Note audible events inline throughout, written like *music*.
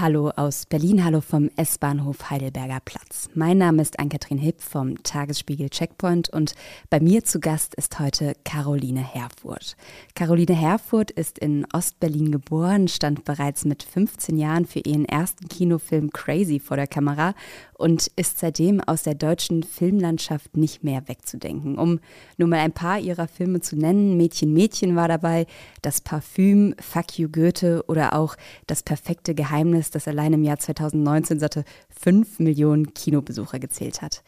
Hallo aus Berlin, hallo vom S-Bahnhof Heidelberger Platz. Mein Name ist Ann-Kathrin Hipp vom Tagesspiegel Checkpoint und bei mir zu Gast ist heute Caroline Herfurth. Caroline Herfurth ist in Ostberlin geboren, stand bereits mit 15 Jahren für ihren ersten Kinofilm Crazy vor der Kamera und ist seitdem aus der deutschen Filmlandschaft nicht mehr wegzudenken. Um nur mal ein paar ihrer Filme zu nennen, Mädchen Mädchen war dabei, Das Parfüm, Fuck You Goethe oder auch Das perfekte Geheimnis, das allein im Jahr 2019 satte 5 Millionen Kinobesucher gezählt hat.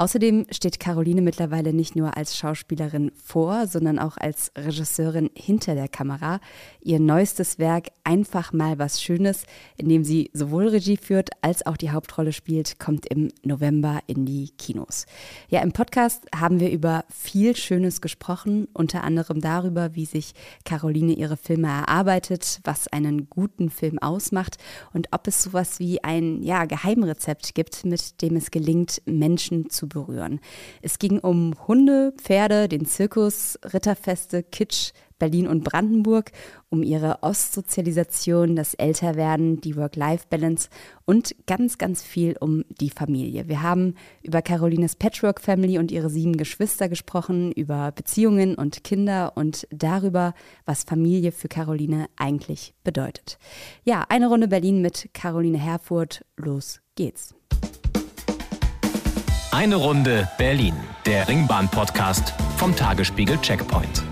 Außerdem steht Caroline mittlerweile nicht nur als Schauspielerin vor, sondern auch als Regisseurin hinter der Kamera. Ihr neuestes Werk Einfach mal was Schönes, in dem sie sowohl Regie führt als auch die Hauptrolle spielt, kommt im November in die Kinos. Ja, im Podcast haben wir über viel Schönes gesprochen, unter anderem darüber, wie sich Caroline ihre Filme erarbeitet, was einen guten Film ausmacht und ob es sowas wie ein ja, Geheimrezept gibt, mit dem es gelingt, Menschen zu berühren. Es ging um Hunde, Pferde, den Zirkus, Ritterfeste, Kitsch, Berlin und Brandenburg, um ihre Ostsozialisation, das Älterwerden, die Work-Life-Balance und ganz, ganz viel um die Familie. Wir haben über Carolines Patchwork Family und ihre sieben Geschwister gesprochen, über Beziehungen und Kinder und darüber, was Familie für Caroline eigentlich bedeutet. Ja, eine Runde Berlin mit Caroline Herfurth. Los geht's. Eine Runde Berlin, der Ringbahn-Podcast vom Tagesspiegel Checkpoint.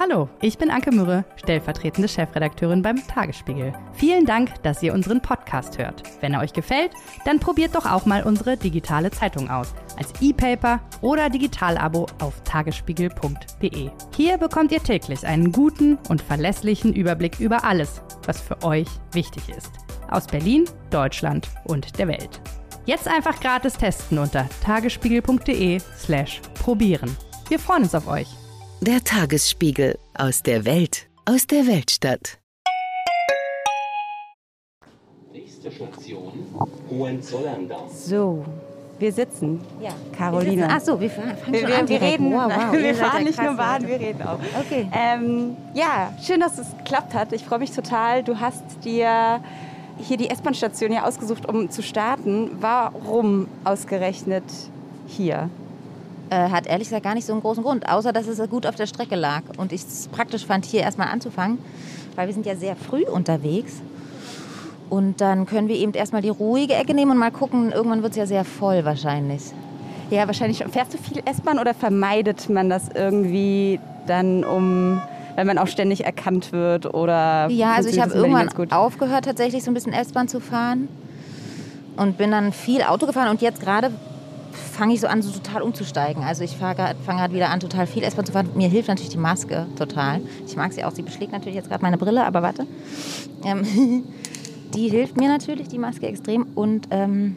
Hallo, ich bin Anke Mürre, stellvertretende Chefredakteurin beim Tagesspiegel. Vielen Dank, dass ihr unseren Podcast hört. Wenn er euch gefällt, dann probiert doch auch mal unsere digitale Zeitung aus. Als E-Paper oder Digitalabo auf tagesspiegel.de. Hier bekommt ihr täglich einen guten und verlässlichen Überblick über alles, was für euch wichtig ist. Aus Berlin, Deutschland und der Welt. Jetzt einfach gratis testen unter tagesspiegel.de/slash probieren. Wir freuen uns auf euch. Der Tagesspiegel aus der Welt, aus der Weltstadt. Nächste Station Hohenzollern-Damm. So, wir sitzen. Ja. Caroline. Ach so, wir fahren fangen Wir, schon wir, an wir reden, Wow, wow, *laughs* wir fahren nicht nur Bahn, wir reden auch. Okay. Ähm, ja, schön, dass es geklappt hat. Ich freue mich total. Du hast dir hier die S-Bahn-Station hier ausgesucht, um zu starten. Warum ausgerechnet hier? Äh, hat ehrlich gesagt gar nicht so einen großen Grund, außer dass es gut auf der Strecke lag. Und ich es praktisch fand, hier erstmal anzufangen, weil wir sind ja sehr früh unterwegs. Und dann können wir eben erstmal die ruhige Ecke nehmen und mal gucken. Irgendwann wird es ja sehr voll wahrscheinlich. Ja, wahrscheinlich schon. Fährst du viel S-Bahn oder vermeidet man das irgendwie dann, um, wenn man auch ständig erkannt wird? Oder Ja, also ich habe irgendwann aufgehört, tatsächlich so ein bisschen S-Bahn zu fahren. Und bin dann viel Auto gefahren. Und jetzt gerade fange ich so an, so total umzusteigen. Also ich fange gerade wieder an, total viel S-Bahn zu fahren. Mir hilft natürlich die Maske total. Ich mag sie auch. Sie beschlägt natürlich jetzt gerade meine Brille, aber warte. Ähm, *laughs* die hilft mir natürlich, die Maske extrem. Und ähm,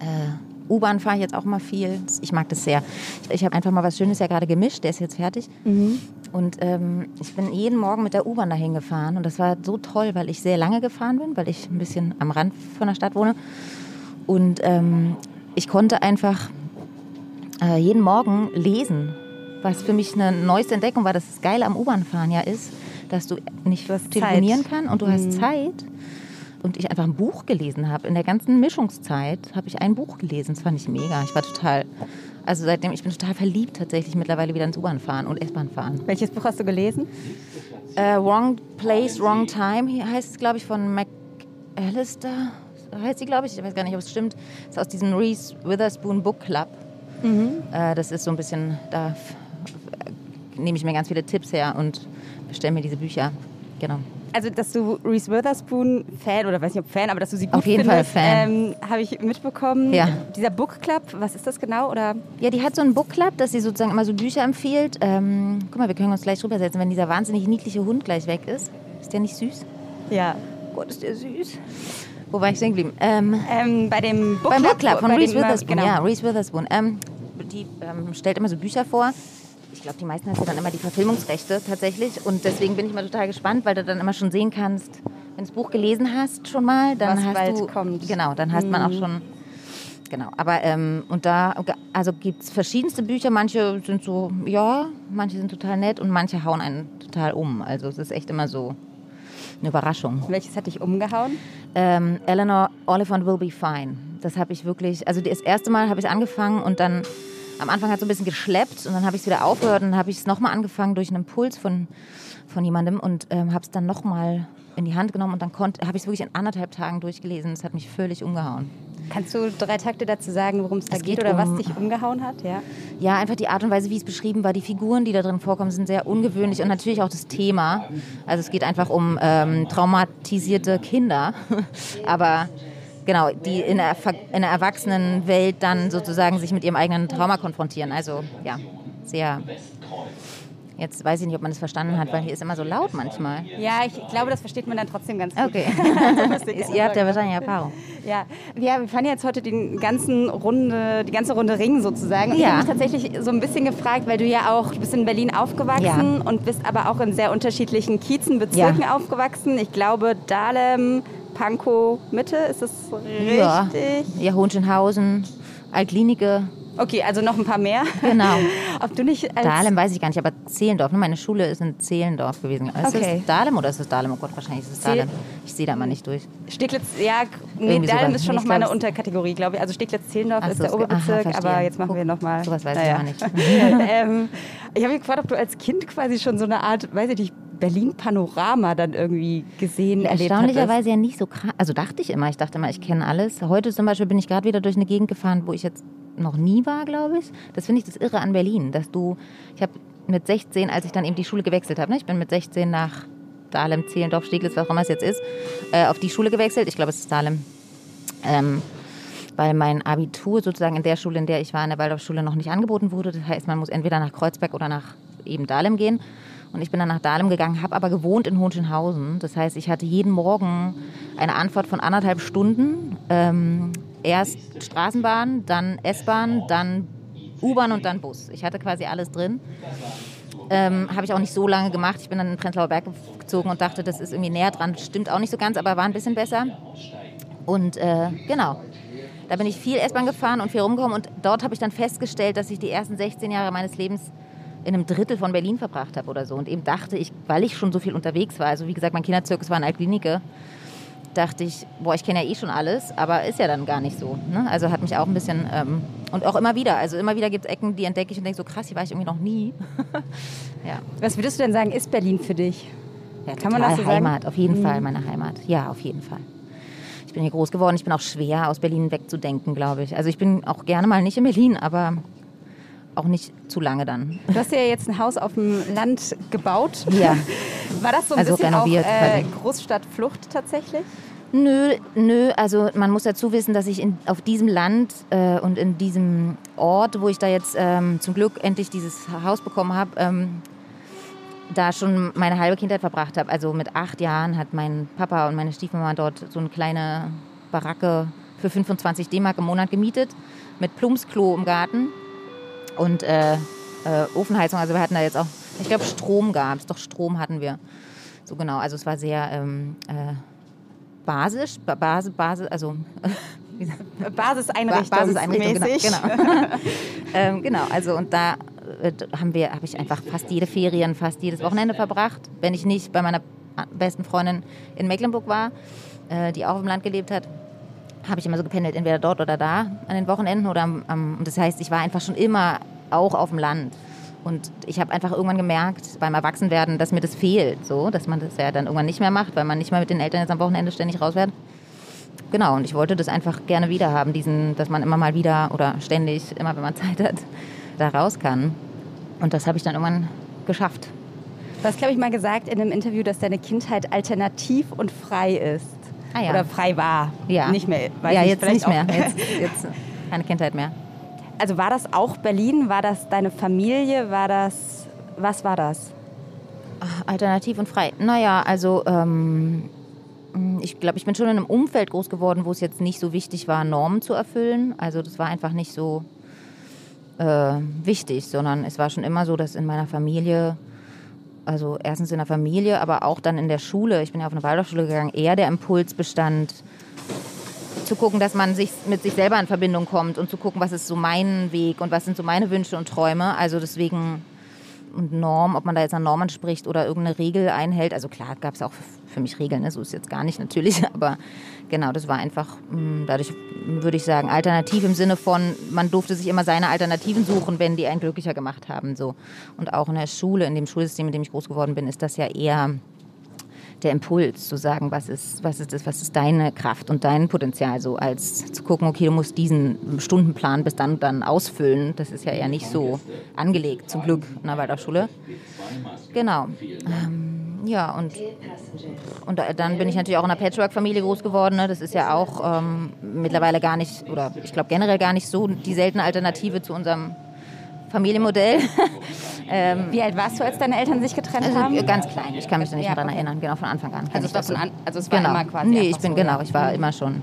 äh, U-Bahn fahre ich jetzt auch mal viel. Ich mag das sehr. Ich habe einfach mal was Schönes ja gerade gemischt. Der ist jetzt fertig. Und ähm, ich bin jeden Morgen mit der U-Bahn dahin gefahren. Und das war so toll, weil ich sehr lange gefahren bin, weil ich ein bisschen am Rand von der Stadt wohne. Und ähm, ich konnte einfach äh, jeden Morgen lesen, was für mich eine neueste Entdeckung war. dass Das Geile am U-Bahn-Fahren ja ist, dass du nicht telefonieren Zeit. kann und du hast Zeit. Und ich einfach ein Buch gelesen habe. In der ganzen Mischungszeit habe ich ein Buch gelesen. Das fand ich mega. Ich war total, also seitdem, ich bin total verliebt tatsächlich mittlerweile wieder ins U-Bahn fahren und S-Bahn fahren. Welches Buch hast du gelesen? Äh, Wrong Place, Wrong Time hier heißt es, glaube ich, von McAllister. Heißt sie, glaube ich. Ich weiß gar nicht, ob es stimmt. Das ist aus diesem Reese Witherspoon Book Club. Äh, das ist so ein bisschen, da f- nehme ich mir ganz viele Tipps her und bestelle mir diese Bücher. Genau. Also, dass du Reese Witherspoon Fan oder weiß nicht ob Fan, aber dass du sie gut Auf jeden Fall findest, Fan. Ähm, habe ich mitbekommen. Ja. Dieser Book Club, was ist das genau? Oder Ja, die hat so einen Book Club, dass sie sozusagen immer so Bücher empfiehlt. Ähm, guck mal, wir können uns gleich drüber setzen, wenn dieser wahnsinnig niedliche Hund gleich weg ist. Ist der nicht süß? ja. Gott, ist der süß. Wo war ich stehen geblieben? Ähm, Ähm, bei dem Book Beim Club, Book Club von Reese immer- Witherspoon. Genau. Ja, Reese Witherspoon. Ähm, die ähm, stellt immer so Bücher vor. Ich glaube, die meisten hast ja dann immer die Verfilmungsrechte tatsächlich. Und deswegen bin ich mal total gespannt, weil du dann immer schon sehen kannst, wenn du das Buch gelesen hast schon mal, dann Was hast bald du kommt. Mhm. genau, dann hast man auch schon Genau, aber ähm, und da also gibt es verschiedenste Bücher. Manche sind so, ja, manche sind total nett und manche hauen einen total um. Also es ist echt immer so eine Überraschung. Welches hat dich umgehauen? Ähm, Eleanor Oliphant Will Be Fine. Das habe ich wirklich, also das erste Mal habe ich angefangen und dann am Anfang hat es so ein bisschen geschleppt und dann habe ich es wieder aufgehört und dann habe ich es nochmal angefangen durch einen Impuls von, von jemandem und ähm, habe es dann nochmal in die Hand genommen und dann habe ich es wirklich in anderthalb Tagen durchgelesen. Das hat mich völlig umgehauen. Kannst du drei Takte dazu sagen, worum es da Es geht, geht oder was um- dich umgehauen hat? Ja. Ja, einfach die Art und Weise, wie es beschrieben war. Die Figuren, die da drin vorkommen, sind sehr ungewöhnlich und natürlich auch das Thema. Also es geht einfach um ähm, traumatisierte Kinder, *laughs* aber genau, die in der, in der Erwachsenenwelt dann sozusagen sich mit ihrem eigenen Trauma konfrontieren. Also ja, sehr. Jetzt weiß ich nicht, ob man das verstanden hat, weil hier ist immer so laut manchmal. ja, ich glaube, das versteht man dann trotzdem ganz gut. Okay. *laughs* Ist- Ihr habt ja wahrscheinlich Erfahrung. Ja, ja wir fahren jetzt heute den ganzen Runde, die ganze Runde Ring sozusagen. Ich Ja. habe mich tatsächlich so ein bisschen gefragt, weil du ja auch, du bist in Berlin aufgewachsen und bist aber auch in sehr unterschiedlichen Kiezen, Bezirken aufgewachsen. Ich glaube, Dahlem, Pankow, Mitte, ist das richtig? Ja, ja Hohenschönhausen, Altlinike, Okay, also noch ein paar mehr. genau. *laughs* Ob du nicht als Dahlem weiß ich gar nicht, aber Zehlendorf. ne? Meine Schule ist in Zehlendorf gewesen. Ist Okay. es Dahlem oder ist es Dahlem? Oh Gott, wahrscheinlich ist es Dahlem. Ich sehe da mal nicht durch. Steglitz, ja, nee, Dahlem ist schon Nee, noch mal eine Unterkategorie, glaube ich. Also Steglitz-Zehlendorf ist der aha, Oberbezirk, verstehe. aber jetzt machen wir nochmal. sowas weiß ich gar nicht. *laughs* *laughs* ähm, ich habe mich gefragt, ob du als Kind quasi schon so eine Art, weiß ich nicht, Berlin-Panorama dann irgendwie gesehen, erlebt. Erstaunlicherweise ja nicht so krass. Also dachte ich immer. Ich dachte immer, ich kenne alles. Heute zum Beispiel bin ich gerade wieder durch eine Gegend gefahren, wo ich jetzt noch nie war, glaube ich. Das finde ich das Irre an Berlin, dass du, ich habe mit 16, als ich dann eben die Schule gewechselt habe, ne? ich bin mit 16 nach Dahlem, Zehlendorf, Steglitz, was auch immer es jetzt ist, äh, auf die Schule gewechselt. Ich glaube, es ist Dahlem. Ähm, weil mein Abitur sozusagen in der Schule, in der ich war, in der Waldorfschule, noch nicht angeboten wurde. Das heißt, man muss entweder nach Kreuzberg oder nach eben Dahlem gehen. Und ich bin dann nach Dahlem gegangen, habe aber gewohnt in Hohenschönhausen. Das heißt, ich hatte jeden Morgen eine Antwort von anderthalb Stunden. Ähm, erst Straßenbahn, dann S-Bahn, dann U-Bahn und dann Bus. Ich hatte quasi alles drin. Ähm, habe ich auch nicht so lange gemacht. Ich bin dann in Prenzlauer Berg gezogen und dachte, das ist irgendwie näher dran. Stimmt auch nicht so ganz, aber war ein bisschen besser. Und äh, genau, da bin ich viel S-Bahn gefahren und viel rumgekommen. Und dort habe ich dann festgestellt, dass ich die ersten 16 Jahre meines Lebens in einem Drittel von Berlin verbracht habe oder so. Und eben dachte ich, weil ich schon so viel unterwegs war, also wie gesagt, mein Kinderzirkus war in Altklinike, dachte ich, boah, ich kenne ja eh schon alles, aber ist ja dann gar nicht so. Ne? Also hat mich auch ein bisschen, ähm, und auch immer wieder, also immer wieder gibt es Ecken, die entdecke ich und denke so, krass, hier war ich irgendwie noch nie. *laughs* ja. Was würdest du denn sagen, ist Berlin für dich? Ja, Kann man das so sagen? Heimat, auf jeden Fall, meine Heimat. Ja, auf jeden Fall. Ich bin hier groß geworden, ich bin auch schwer aus Berlin wegzudenken, glaube ich. Also ich bin auch gerne mal nicht in Berlin, aber auch nicht zu lange dann. Du hast ja jetzt ein Haus auf dem Land gebaut. Ja. *laughs* War das so ein Also bisschen auch äh. Großstadtflucht tatsächlich? Nö, nö, also man muss dazu wissen, dass ich in, auf diesem Land äh, und in diesem Ort, wo ich da jetzt ähm, zum Glück endlich dieses Haus bekommen habe, ähm, da schon meine halbe Kindheit verbracht habe. Also mit acht Jahren hat mein Papa und meine Stiefmama dort so eine kleine Baracke für 25 D-Mark im Monat gemietet, mit Plumpsklo im Garten und äh, äh, Ofenheizung. Also wir hatten da jetzt auch, ich glaube Strom gab es, doch Strom hatten wir. So genau, also es war sehr ähm, äh, basisch, ba- Base, Base, also *laughs* Basiseinrichtung. Basiseinrichtung, genau. Genau, *laughs* ähm, genau also und da äh, haben wir, habe ich einfach fast jede Ferien, fast jedes Wochenende verbracht, wenn ich nicht bei meiner besten Freundin in Mecklenburg war, äh, die auch dem Land gelebt hat habe ich immer so gependelt, entweder dort oder da an den Wochenenden oder am, am das heißt, ich war einfach schon immer auch auf dem Land. Und ich habe einfach irgendwann gemerkt beim Erwachsenwerden, dass mir das fehlt, so, dass man das ja dann irgendwann nicht mehr macht, weil man nicht mehr mit den Eltern jetzt am Wochenende ständig rausfährt. Genau, und ich wollte das einfach gerne wieder haben, diesen, dass man immer mal wieder oder ständig, immer wenn man *laughs* Zeit hat, da raus kann. Und das habe ich dann irgendwann geschafft. Du hast, glaube ich, mal gesagt in einem Interview, dass deine Kindheit alternativ und frei ist. Ah ja. Oder frei war. Ja. Nicht mehr. Ja, nicht, jetzt nicht mehr. Jetzt, *laughs* jetzt keine Kindheit mehr. Also war das auch Berlin? War das deine Familie? War das. Was war das? Alternativ und frei. Naja, also ähm, ich glaube, ich bin schon in einem Umfeld groß geworden, wo es jetzt nicht so wichtig war, Normen zu erfüllen. Also das war einfach nicht so äh, wichtig, sondern es war schon immer so, dass in meiner Familie, also erstens in der Familie, aber auch dann in der Schule, ich bin ja auf eine Waldorfschule gegangen, eher der Impuls bestand, zu gucken, dass man sich mit sich selber in Verbindung kommt und zu gucken, was ist so mein Weg und was sind so meine Wünsche und Träume. Also deswegen und Norm, ob man da jetzt an Normen spricht oder irgendeine Regel einhält. Also klar, gab es auch für mich Regeln, ne? so ist jetzt gar nicht natürlich, *laughs* aber genau, das war einfach, mh, dadurch würde ich sagen, alternativ im Sinne von, man durfte sich immer seine Alternativen suchen, wenn die einen glücklicher gemacht haben. So. Und auch in der Schule, in dem Schulsystem, in dem ich groß geworden bin, ist das ja eher der Impuls zu sagen, was ist, was ist das, was ist deine Kraft und dein Potenzial, so als zu gucken, okay, du musst diesen Stundenplan bis dann dann ausfüllen. Das ist ja eher nicht so angelegt, zum Glück, in der Waldorfschule. Genau. Ähm, ja, und, und dann bin ich natürlich auch in einer Patchwork-Familie groß geworden. Ne? Das ist ja auch ähm, mittlerweile gar nicht, oder ich glaube generell gar nicht so die seltene Alternative zu unserem Familienmodell. *laughs* ähm, Wie alt warst du, als deine Eltern sich getrennt also, haben? Ganz klein, ich kann mich da nicht Ja, mehr daran okay. erinnern, genau von Anfang an. Also es war, von an, also es war genau. immer quasi Nee, ich bin so, genau, ich war immer schon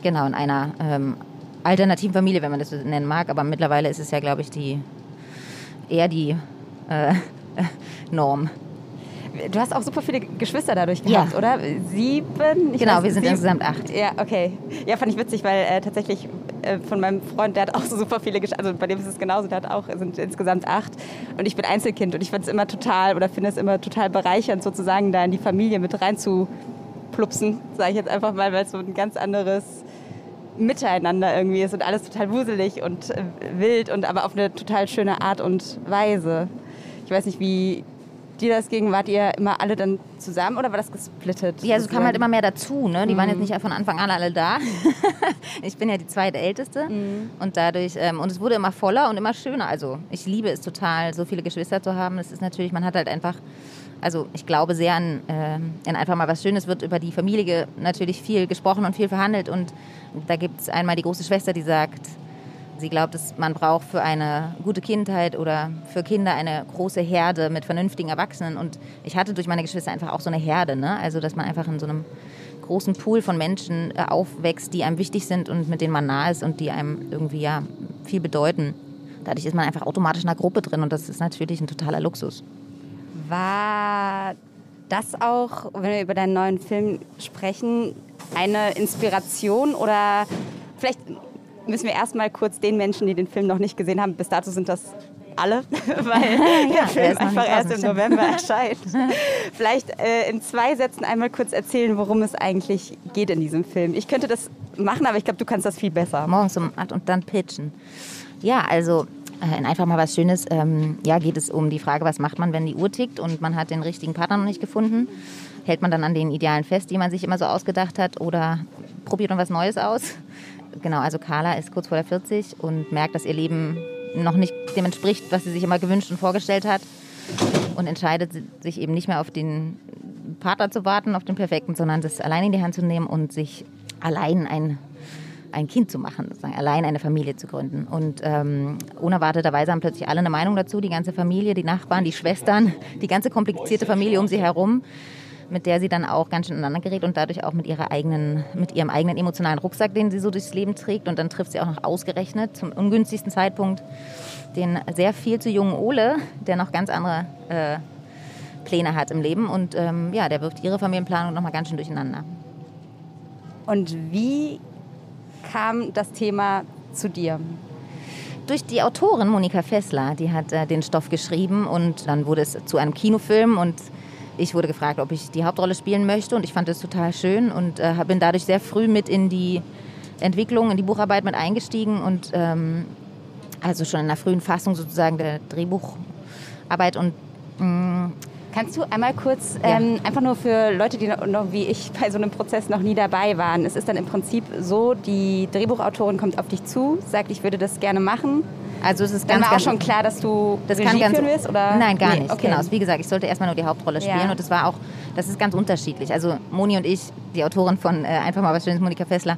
genau in einer ähm, alternativen Familie, wenn man das so nennen mag, aber mittlerweile ist es ja, glaube ich, die eher die äh, *laughs* Norm. Du hast auch super viele Geschwister dadurch Ja. gehabt, oder? Sieben? Ich Genau, weiß- wir sind sieben- insgesamt acht. Ja, okay. Ja, fand ich witzig, weil äh, tatsächlich äh, von meinem Freund, der hat auch so super viele Geschwister, also bei dem ist es genauso, der hat auch, sind insgesamt acht und ich bin Einzelkind und ich fand es immer total, oder finde es immer total bereichernd, sozusagen da in die Familie mit reinzuplupsen, sage ich jetzt einfach mal, weil es so ein ganz anderes Miteinander irgendwie ist und alles total wuselig und äh, wild und aber auf eine total schöne Art und Weise. Ich weiß nicht, wie dir das ging. Wart ihr immer alle dann zusammen oder war das gesplittet? Ja, also kam halt immer mehr dazu. Ne? Die waren Mhm. jetzt nicht von Anfang an alle da. *laughs* ich bin ja die zweitälteste Mhm. und dadurch ähm, und es wurde immer voller und immer schöner. Also ich liebe es total, so viele Geschwister zu haben. Es ist natürlich, man hat halt einfach, also ich glaube sehr an, ähm, an einfach mal was Schönes. Wird über die Familie natürlich viel gesprochen und viel verhandelt und da gibt es einmal die große Schwester, die sagt, Sie glaubt, dass man braucht für eine gute Kindheit oder für Kinder eine große Herde mit vernünftigen Erwachsenen. Und ich hatte durch meine Geschwister einfach auch so eine Herde. Ne? Also, dass man einfach in so einem großen Pool von Menschen äh, aufwächst, die einem wichtig sind und mit denen man nah ist und die einem irgendwie ja viel bedeuten. Dadurch ist man einfach automatisch in einer Gruppe drin und das ist natürlich ein totaler Luxus. War das auch, wenn wir über deinen neuen Film sprechen, eine Inspiration oder vielleicht müssen wir erstmal kurz den Menschen, die den Film noch nicht gesehen haben, bis dato sind das alle, *laughs* weil der der Film einfach erst im. November erscheint. Vielleicht äh, in zwei Sätzen einmal kurz erzählen, worum es eigentlich geht in diesem Film. Ich könnte das machen, aber ich glaube, du kannst das viel besser. morgens um 8 und dann pitchen. Ja, also äh, in einfach mal was Schönes. Ähm, ja, geht es um die Frage, was macht man, wenn die Uhr tickt und man hat den richtigen Partner noch nicht gefunden? Hält man dann an den Idealen fest, die man sich immer so ausgedacht hat oder probiert man was Neues aus? Genau, also Carla ist kurz vor der 40 und merkt, dass ihr Leben noch nicht dem entspricht, was sie sich immer gewünscht und vorgestellt hat und entscheidet sich eben nicht mehr auf den Partner zu warten, auf den perfekten, sondern das allein in die Hand zu nehmen und sich allein ein, ein Kind zu machen, sozusagen, allein eine Familie zu gründen. Und ähm, unerwarteterweise haben plötzlich alle eine Meinung dazu, die ganze Familie, die Nachbarn, die Schwestern, die ganze komplizierte Familie um sie herum, mit der sie dann auch ganz schön ineinander gerät und dadurch auch mit, ihrer eigenen, mit ihrem eigenen emotionalen Rucksack, den sie so durchs Leben trägt. Und dann trifft sie auch noch ausgerechnet zum ungünstigsten Zeitpunkt den sehr viel zu jungen Ole, der noch ganz andere äh, Pläne hat im Leben. Und ähm, ja, der wirft ihre Familienplanung nochmal ganz schön durcheinander. Und wie kam das Thema zu dir? Durch die Autorin Monika Fessler, die hat äh, den Stoff geschrieben und dann wurde es zu einem Kinofilm und ich wurde gefragt, ob ich die Hauptrolle spielen möchte und ich fand es total schön und äh, bin dadurch sehr früh mit in die Entwicklung, in die Bucharbeit mit eingestiegen und ähm, also schon in der frühen Fassung sozusagen der Drehbucharbeit und mh, Kannst du einmal kurz, Ja. ähm, einfach nur für Leute, die noch, noch wie ich bei so einem Prozess noch nie dabei waren, es ist dann im Prinzip so, die Drehbuchautorin kommt auf dich zu, sagt, ich würde das gerne machen. Also es ist Dann ganz, war auch ganz schon klar, dass du Das Regie kann ganz führen willst? Oder? Nein, gar Nee, nicht. okay. Genau. Wie gesagt, ich sollte erstmal nur die Hauptrolle spielen Ja. und das war auch, das ist ganz unterschiedlich. Also Moni und ich, die Autorin von äh, Einfach mal was Schönes, Monika Fessler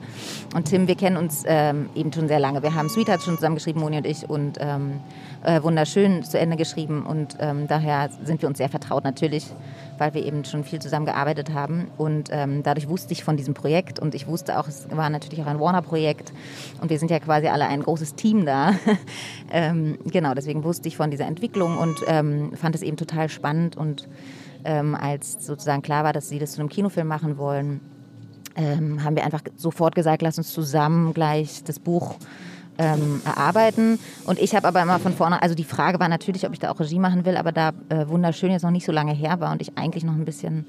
und Tim, wir kennen uns ähm, eben schon sehr lange. Wir haben Sweetheart schon zusammen geschrieben, Moni und ich und ähm, äh, wunderschön zu Ende geschrieben und ähm, daher sind wir uns sehr vertraut natürlich, weil wir eben schon viel zusammen gearbeitet haben. Und ähm, dadurch wusste ich von diesem Projekt. Und ich wusste auch, es war natürlich auch ein Warner-Projekt. Und wir sind ja quasi alle ein großes Team da. *laughs* ähm, genau, deswegen wusste ich von dieser Entwicklung und ähm, fand es eben total spannend. Und ähm, als sozusagen klar war, dass sie das zu einem Kinofilm machen wollen, ähm, haben wir einfach sofort gesagt, lass uns zusammen gleich das Buch ähm, erarbeiten. Und ich habe aber immer von vorne, also die Frage war natürlich, ob ich da auch Regie machen will, aber da äh, wunderschön jetzt noch nicht so lange her war und ich eigentlich noch ein bisschen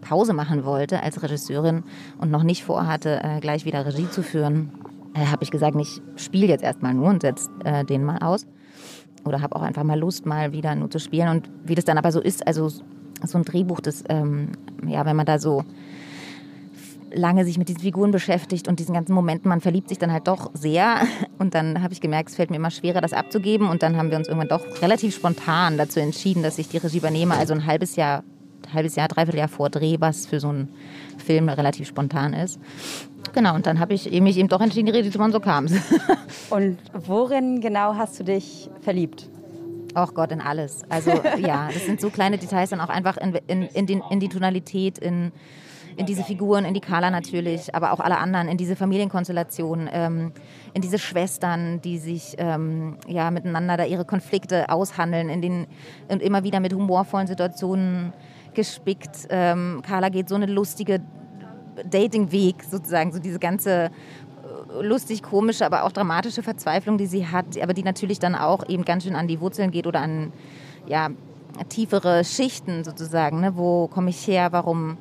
Pause machen wollte als Regisseurin und noch nicht vorhatte, äh, gleich wieder Regie zu führen, äh, habe ich gesagt, ich spiele jetzt erstmal nur und setze äh, den mal aus. Oder habe auch einfach mal Lust, mal wieder nur zu spielen. Und wie das dann aber so ist, also so ein Drehbuch, das, ähm, ja, wenn man da so lange sich mit diesen Figuren beschäftigt und diesen ganzen Momenten, man verliebt sich dann halt doch sehr. Und dann habe ich gemerkt, es fällt mir immer schwerer, das abzugeben. Und dann haben wir uns irgendwann doch relativ spontan dazu entschieden, dass ich die Regie übernehme. Also ein halbes Jahr, halbes Jahr, dreiviertel Jahr vor Dreh, was für so einen Film relativ spontan ist. Genau, und dann habe ich mich eben doch entschieden, die Regie zu machen, so kam es. *laughs* Und worin genau hast du dich verliebt? Ach Gott, in alles. Also ja, das sind so kleine Details dann auch einfach in, in, in, den, in die Tonalität, in in diese Figuren, in die Carla natürlich, aber auch alle anderen, in diese Familienkonstellation, ähm, in diese Schwestern, die sich ähm, ja miteinander da ihre Konflikte aushandeln, in den und immer wieder mit humorvollen Situationen gespickt. Ähm, Carla geht so eine lustige Datingweg sozusagen, so diese ganze äh, lustig komische, aber auch dramatische Verzweiflung, die sie hat, aber die natürlich dann auch eben ganz schön an die Wurzeln geht oder an ja, tiefere Schichten sozusagen. Ne? Wo komme ich her? Warum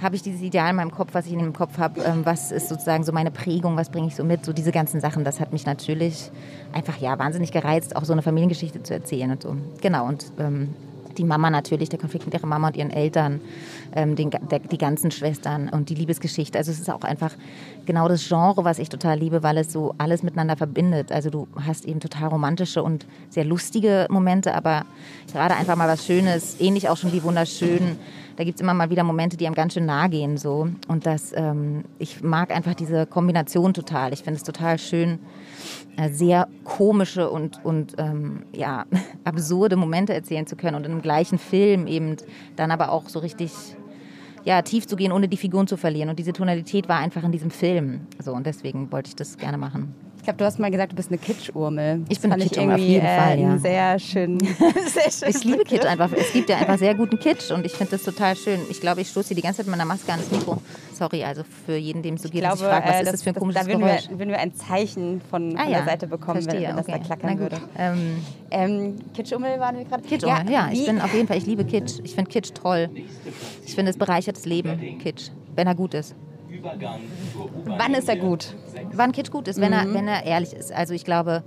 habe ich dieses Ideal in meinem Kopf, was ich in dem Kopf habe, ähm, was ist sozusagen so meine Prägung, was bringe ich so mit, so diese ganzen Sachen, das hat mich natürlich einfach ja wahnsinnig gereizt, auch so eine Familiengeschichte zu erzählen und so. Genau und ähm, die Mama natürlich, der Konflikt mit ihrer Mama und ihren Eltern, ähm, den, der, die ganzen Schwestern und die Liebesgeschichte. Also es ist auch einfach genau das Genre, was ich total liebe, weil es so alles miteinander verbindet. Also du hast eben total romantische und sehr lustige Momente, aber gerade einfach mal was Schönes, ähnlich auch schon wie wunderschön da gibt es immer mal wieder Momente, die einem ganz schön nahe gehen. So. Und das, ähm, ich mag einfach diese Kombination total. Ich finde es total schön, äh, sehr komische und, und ähm, ja, *laughs* absurde Momente erzählen zu können und in einem gleichen Film eben dann aber auch so richtig ja, tief zu gehen, ohne die Figuren zu verlieren. Und diese Tonalität war einfach in diesem Film. So, und deswegen wollte ich das gerne machen. Ich glaube, du hast mal gesagt, du bist eine Kitschurmel. Ich bin eine Kitschurmel, auf jeden äh, Fall, ja. Sehr schön. *laughs* sehr schön. Ich liebe Kitsch einfach. Es gibt ja einfach sehr guten Kitsch und ich finde das total schön. Ich glaube, ich stoße hier die ganze Zeit mit meiner Maske an das Mikro. Sorry, also für jeden, dem es so geht, glaube, sich fragt, was äh, ist das für ein komisches da würden Geräusch? Wir, würden wir ein Zeichen von, ah, von ja. der Seite bekommen, Verstehe, wenn, wenn das okay. da klackern würde. Ähm, ähm, Kitschurmel waren wir gerade. Kitschurmel, ja, ja ich bin auf jeden Fall, ich liebe Kitsch. Ich finde Kitsch toll. Ich finde, es bereichert das Leben, Kitsch, wenn er gut ist. Wann ist er gut? Wann Kitsch gut ist, wenn, mhm. er, wenn er ehrlich ist. Also ich glaube,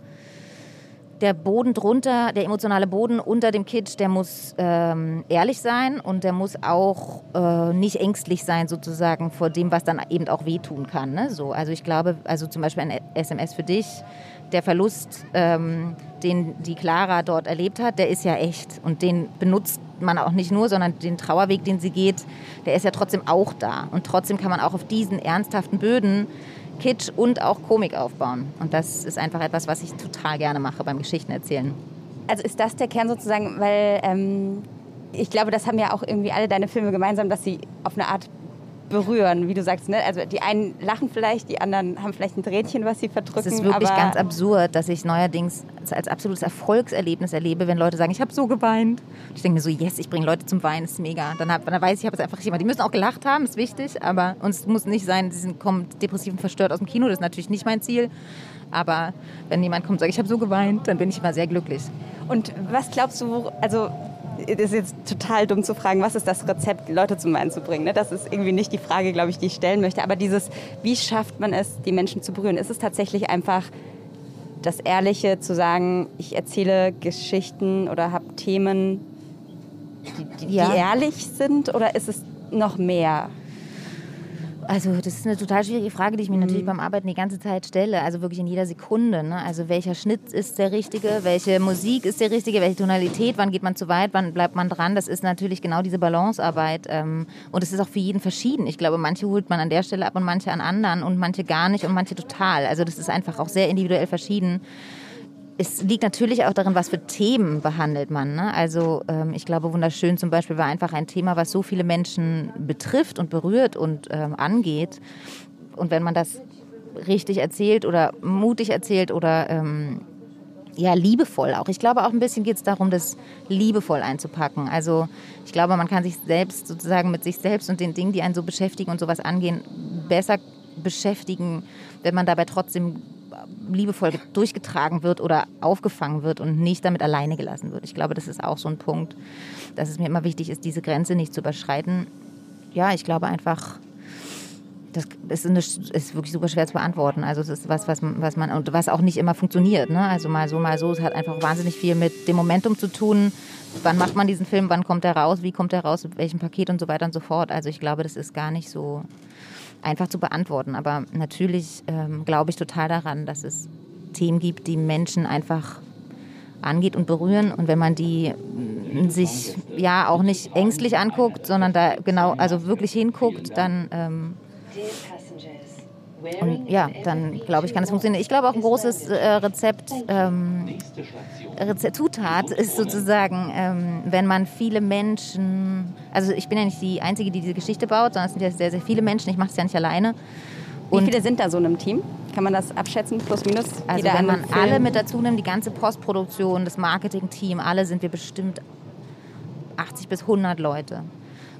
der Boden drunter, der emotionale Boden unter dem Kitsch, der muss ähm, ehrlich sein und der muss auch äh, nicht ängstlich sein sozusagen vor dem, was dann eben auch wehtun kann. Ne? So, also ich glaube, also zum Beispiel ein SMS für dich, der Verlust, ähm, den die Clara dort erlebt hat, der ist ja echt und den benutzt man auch nicht nur, sondern den Trauerweg, den sie geht, der ist ja trotzdem auch da und trotzdem kann man auch auf diesen ernsthaften Böden Kitsch und auch Komik aufbauen. Und das ist einfach etwas, was ich total gerne mache beim Geschichtenerzählen. Also ist das der Kern sozusagen, weil ähm, ich glaube, das haben ja auch irgendwie alle deine Filme gemeinsam, dass sie auf eine Art berühren, wie du sagst. Ne? Also die einen lachen vielleicht, die anderen haben vielleicht ein Tränchen, was sie verdrücken. Es ist wirklich ganz absurd, dass ich neuerdings als absolutes Erfolgserlebnis erlebe, wenn Leute sagen, ich habe so geweint. Ich denke mir so, yes, ich bringe Leute zum Weinen, ist mega. Dann, hab, dann weiß ich, ich habe es einfach jemand. Die müssen auch gelacht haben, ist wichtig, aber uns muss nicht sein, sie sind, kommen depressiv und verstört aus dem Kino, das ist natürlich nicht mein Ziel. Aber wenn jemand kommt und sagt, ich habe so geweint, dann bin ich immer sehr glücklich. Und was glaubst du, also das ist jetzt total dumm zu fragen, was ist das Rezept, Leute zum Weinen zu bringen. Ne? Das ist irgendwie nicht die Frage, glaube ich, die ich stellen möchte. Aber dieses, wie schafft man es, die Menschen zu berühren? Ist es tatsächlich einfach das Ehrliche zu sagen, ich erzähle Geschichten oder habe Themen, die, die, ja. die ehrlich sind? Oder ist es noch mehr? Also das ist eine total schwierige Frage, die ich mir mhm. natürlich beim Arbeiten die ganze Zeit stelle. Also wirklich in jeder Sekunde. Ne? Also welcher Schnitt ist der richtige? Welche Musik ist der richtige? Welche Tonalität? Wann geht man zu weit? Wann bleibt man dran? Das ist natürlich genau diese Balancearbeit. Ähm, und es ist auch für jeden verschieden. Ich glaube, manche holt man an der Stelle ab und manche an anderen und manche gar nicht und manche total. Also das ist einfach auch sehr individuell verschieden es liegt natürlich auch darin, was für Themen behandelt man. Ne? Also ähm, ich glaube, wunderschön zum Beispiel war einfach ein Thema, was so viele Menschen betrifft und berührt und ähm, angeht. Und wenn man das richtig erzählt oder mutig erzählt oder ähm, ja, liebevoll auch. Ich glaube, auch ein bisschen geht es darum, das liebevoll einzupacken. Also ich glaube, man kann sich selbst sozusagen mit sich selbst und den Dingen, die einen so beschäftigen und sowas angehen, besser beschäftigen, wenn man dabei trotzdem liebevoll durchgetragen wird oder aufgefangen wird und nicht damit alleine gelassen wird. Ich glaube, das ist auch so ein Punkt, dass es mir immer wichtig ist, diese Grenze nicht zu überschreiten. Ja, ich glaube einfach, das ist, eine, ist, wirklich super schwer zu beantworten. Also es ist was, was, was man und was auch nicht immer funktioniert. Ne? Also mal so, mal so. Es hat einfach wahnsinnig viel mit dem Momentum zu tun. Wann macht man diesen Film? Wann kommt er raus? Wie kommt er raus? Mit welchem Paket und so weiter und so fort. Also ich glaube, das ist gar nicht so einfach zu beantworten. Aber natürlich ähm, glaube ich total daran, dass es Themen gibt, die Menschen einfach angeht und berühren. Und wenn man die mm, sich ja auch nicht ängstlich anguckt, sondern da genau, also wirklich hinguckt, dann ähm, und ja, dann glaube ich, kann es funktionieren. Ich glaube auch ein großes äh, Rezept, ähm, Rezept, Zutat ist sozusagen, ähm, wenn man viele Menschen, also ich bin ja nicht die Einzige, die diese Geschichte baut, sondern es sind ja sehr, sehr viele Menschen. Ich mache es ja nicht alleine. Und Wie viele sind da so in einem Team? Kann man das abschätzen, plus minus? Also wenn man alle mit dazu nimmt, die ganze Postproduktion, das Marketing-Team, alle sind wir bestimmt 80 bis 100 Leute.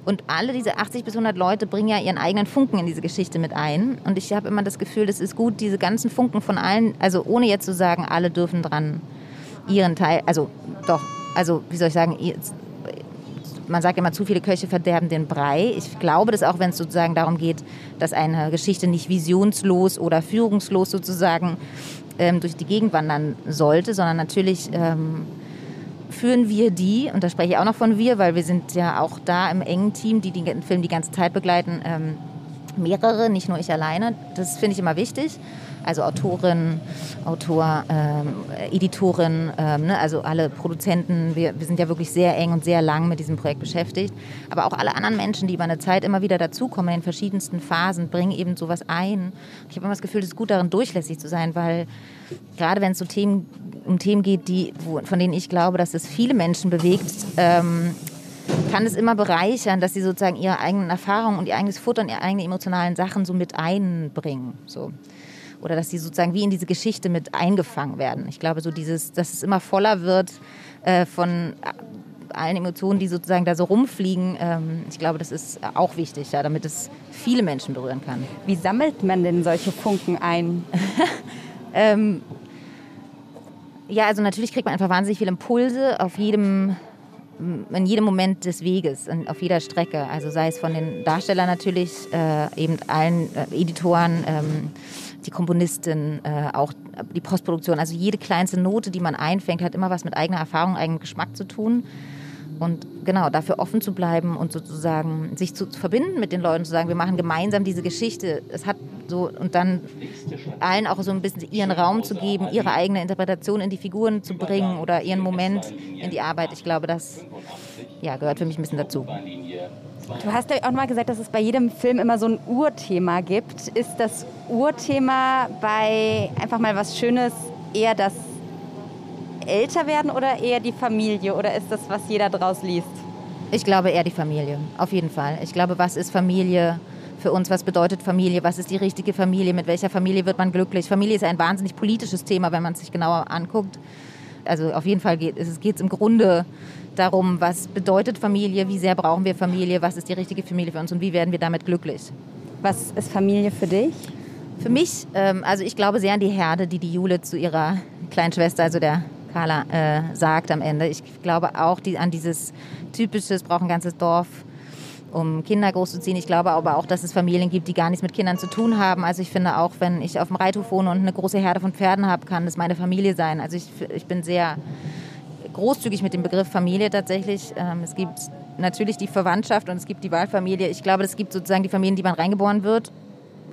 Und alle diese 80 bis 100 Leute bringen ja ihren eigenen Funken in diese Geschichte mit ein. Und ich habe immer das Gefühl, es ist gut, diese ganzen Funken von allen, also ohne jetzt zu sagen, alle dürfen dran ihren Teil, also doch, also wie soll ich sagen, man sagt immer, zu viele Köche verderben den Brei. Ich glaube das auch, wenn es sozusagen darum geht, dass eine Geschichte nicht visionslos oder führungslos sozusagen ähm, durch die Gegend wandern sollte, sondern natürlich ähm, führen wir die, und da spreche ich auch noch von wir, weil wir sind ja auch da im engen Team, die den Film die ganze Zeit begleiten, ähm, mehrere, nicht nur ich alleine. Das finde ich immer wichtig. Also Autorin, Autor, ähm, Editorin, ähm, ne? also alle Produzenten. Wir, wir sind ja wirklich sehr eng und sehr lang mit diesem Projekt beschäftigt. Aber auch alle anderen Menschen, die über eine Zeit immer wieder dazukommen in den verschiedensten Phasen, bringen eben sowas ein. Ich habe immer das Gefühl, es ist gut darin, durchlässig zu sein, weil gerade wenn es so Themen, um Themen geht, die, wo, von denen ich glaube, dass es viele Menschen bewegt, ähm, kann es immer bereichern, dass sie sozusagen ihre eigenen Erfahrungen und ihr eigenes Futter und ihre eigenen emotionalen Sachen so mit einbringen. So. Oder dass sie sozusagen wie in diese Geschichte mit eingefangen werden. Ich glaube, so dieses, dass es immer voller wird äh, von allen Emotionen, die sozusagen da so rumfliegen. Ähm, ich glaube, das ist auch wichtig, ja, damit es viele Menschen berühren kann. Wie sammelt man denn solche Funken ein? *laughs* ähm, ja, also natürlich kriegt man einfach wahnsinnig viele Impulse auf jedem in jedem Moment des Weges, auf jeder Strecke. Also sei es von den Darstellern natürlich, äh, eben allen äh, Editoren, ähm, die Komponistin, äh, auch die Postproduktion. Also jede kleinste Note, die man einfängt, hat immer was mit eigener Erfahrung, eigenem Geschmack zu tun. Und genau, dafür offen zu bleiben und sozusagen sich zu, verbinden mit den Leuten, zu sagen, wir machen gemeinsam diese Geschichte. Es hat so, und dann allen auch so ein bisschen ihren Raum zu geben, ihre eigene Interpretation in die Figuren zu bringen oder ihren Moment in die Arbeit. Ich glaube, das ja, gehört für mich ein bisschen dazu. Du hast ja auch mal gesagt, dass es bei jedem Film immer so ein Urthema gibt. Ist das Urthema bei einfach mal was Schönes eher das älter werden oder eher die Familie? Oder ist das, was jeder draus liest? Ich glaube eher die Familie, auf jeden Fall. Ich glaube, was ist Familie für uns? Was bedeutet Familie? Was ist die richtige Familie? Mit welcher Familie wird man glücklich? Familie ist ein wahnsinnig politisches Thema, wenn man es sich genauer anguckt. Also auf jeden Fall geht es geht im Grunde darum, was bedeutet Familie, wie sehr brauchen wir Familie, was ist die richtige Familie für uns und wie werden wir damit glücklich. Was ist Familie für dich? Für mich, ähm, also ich glaube sehr an die Herde, die die Jule zu ihrer kleinen Schwester, also der Carla äh, sagt am Ende. Ich glaube auch die, an dieses typische, es braucht ein ganzes Dorf, um Kinder großzuziehen. Ich glaube aber auch, dass es Familien gibt, die gar nichts mit Kindern zu tun haben. Also ich finde auch, wenn ich auf dem Reithof wohne und eine große Herde von Pferden habe, kann das meine Familie sein. Also ich, ich bin sehr großzügig mit dem Begriff Familie tatsächlich. Ähm, es gibt natürlich die Verwandtschaft und es gibt die Wahlfamilie. Ich glaube, es gibt sozusagen die Familien, die man reingeboren wird.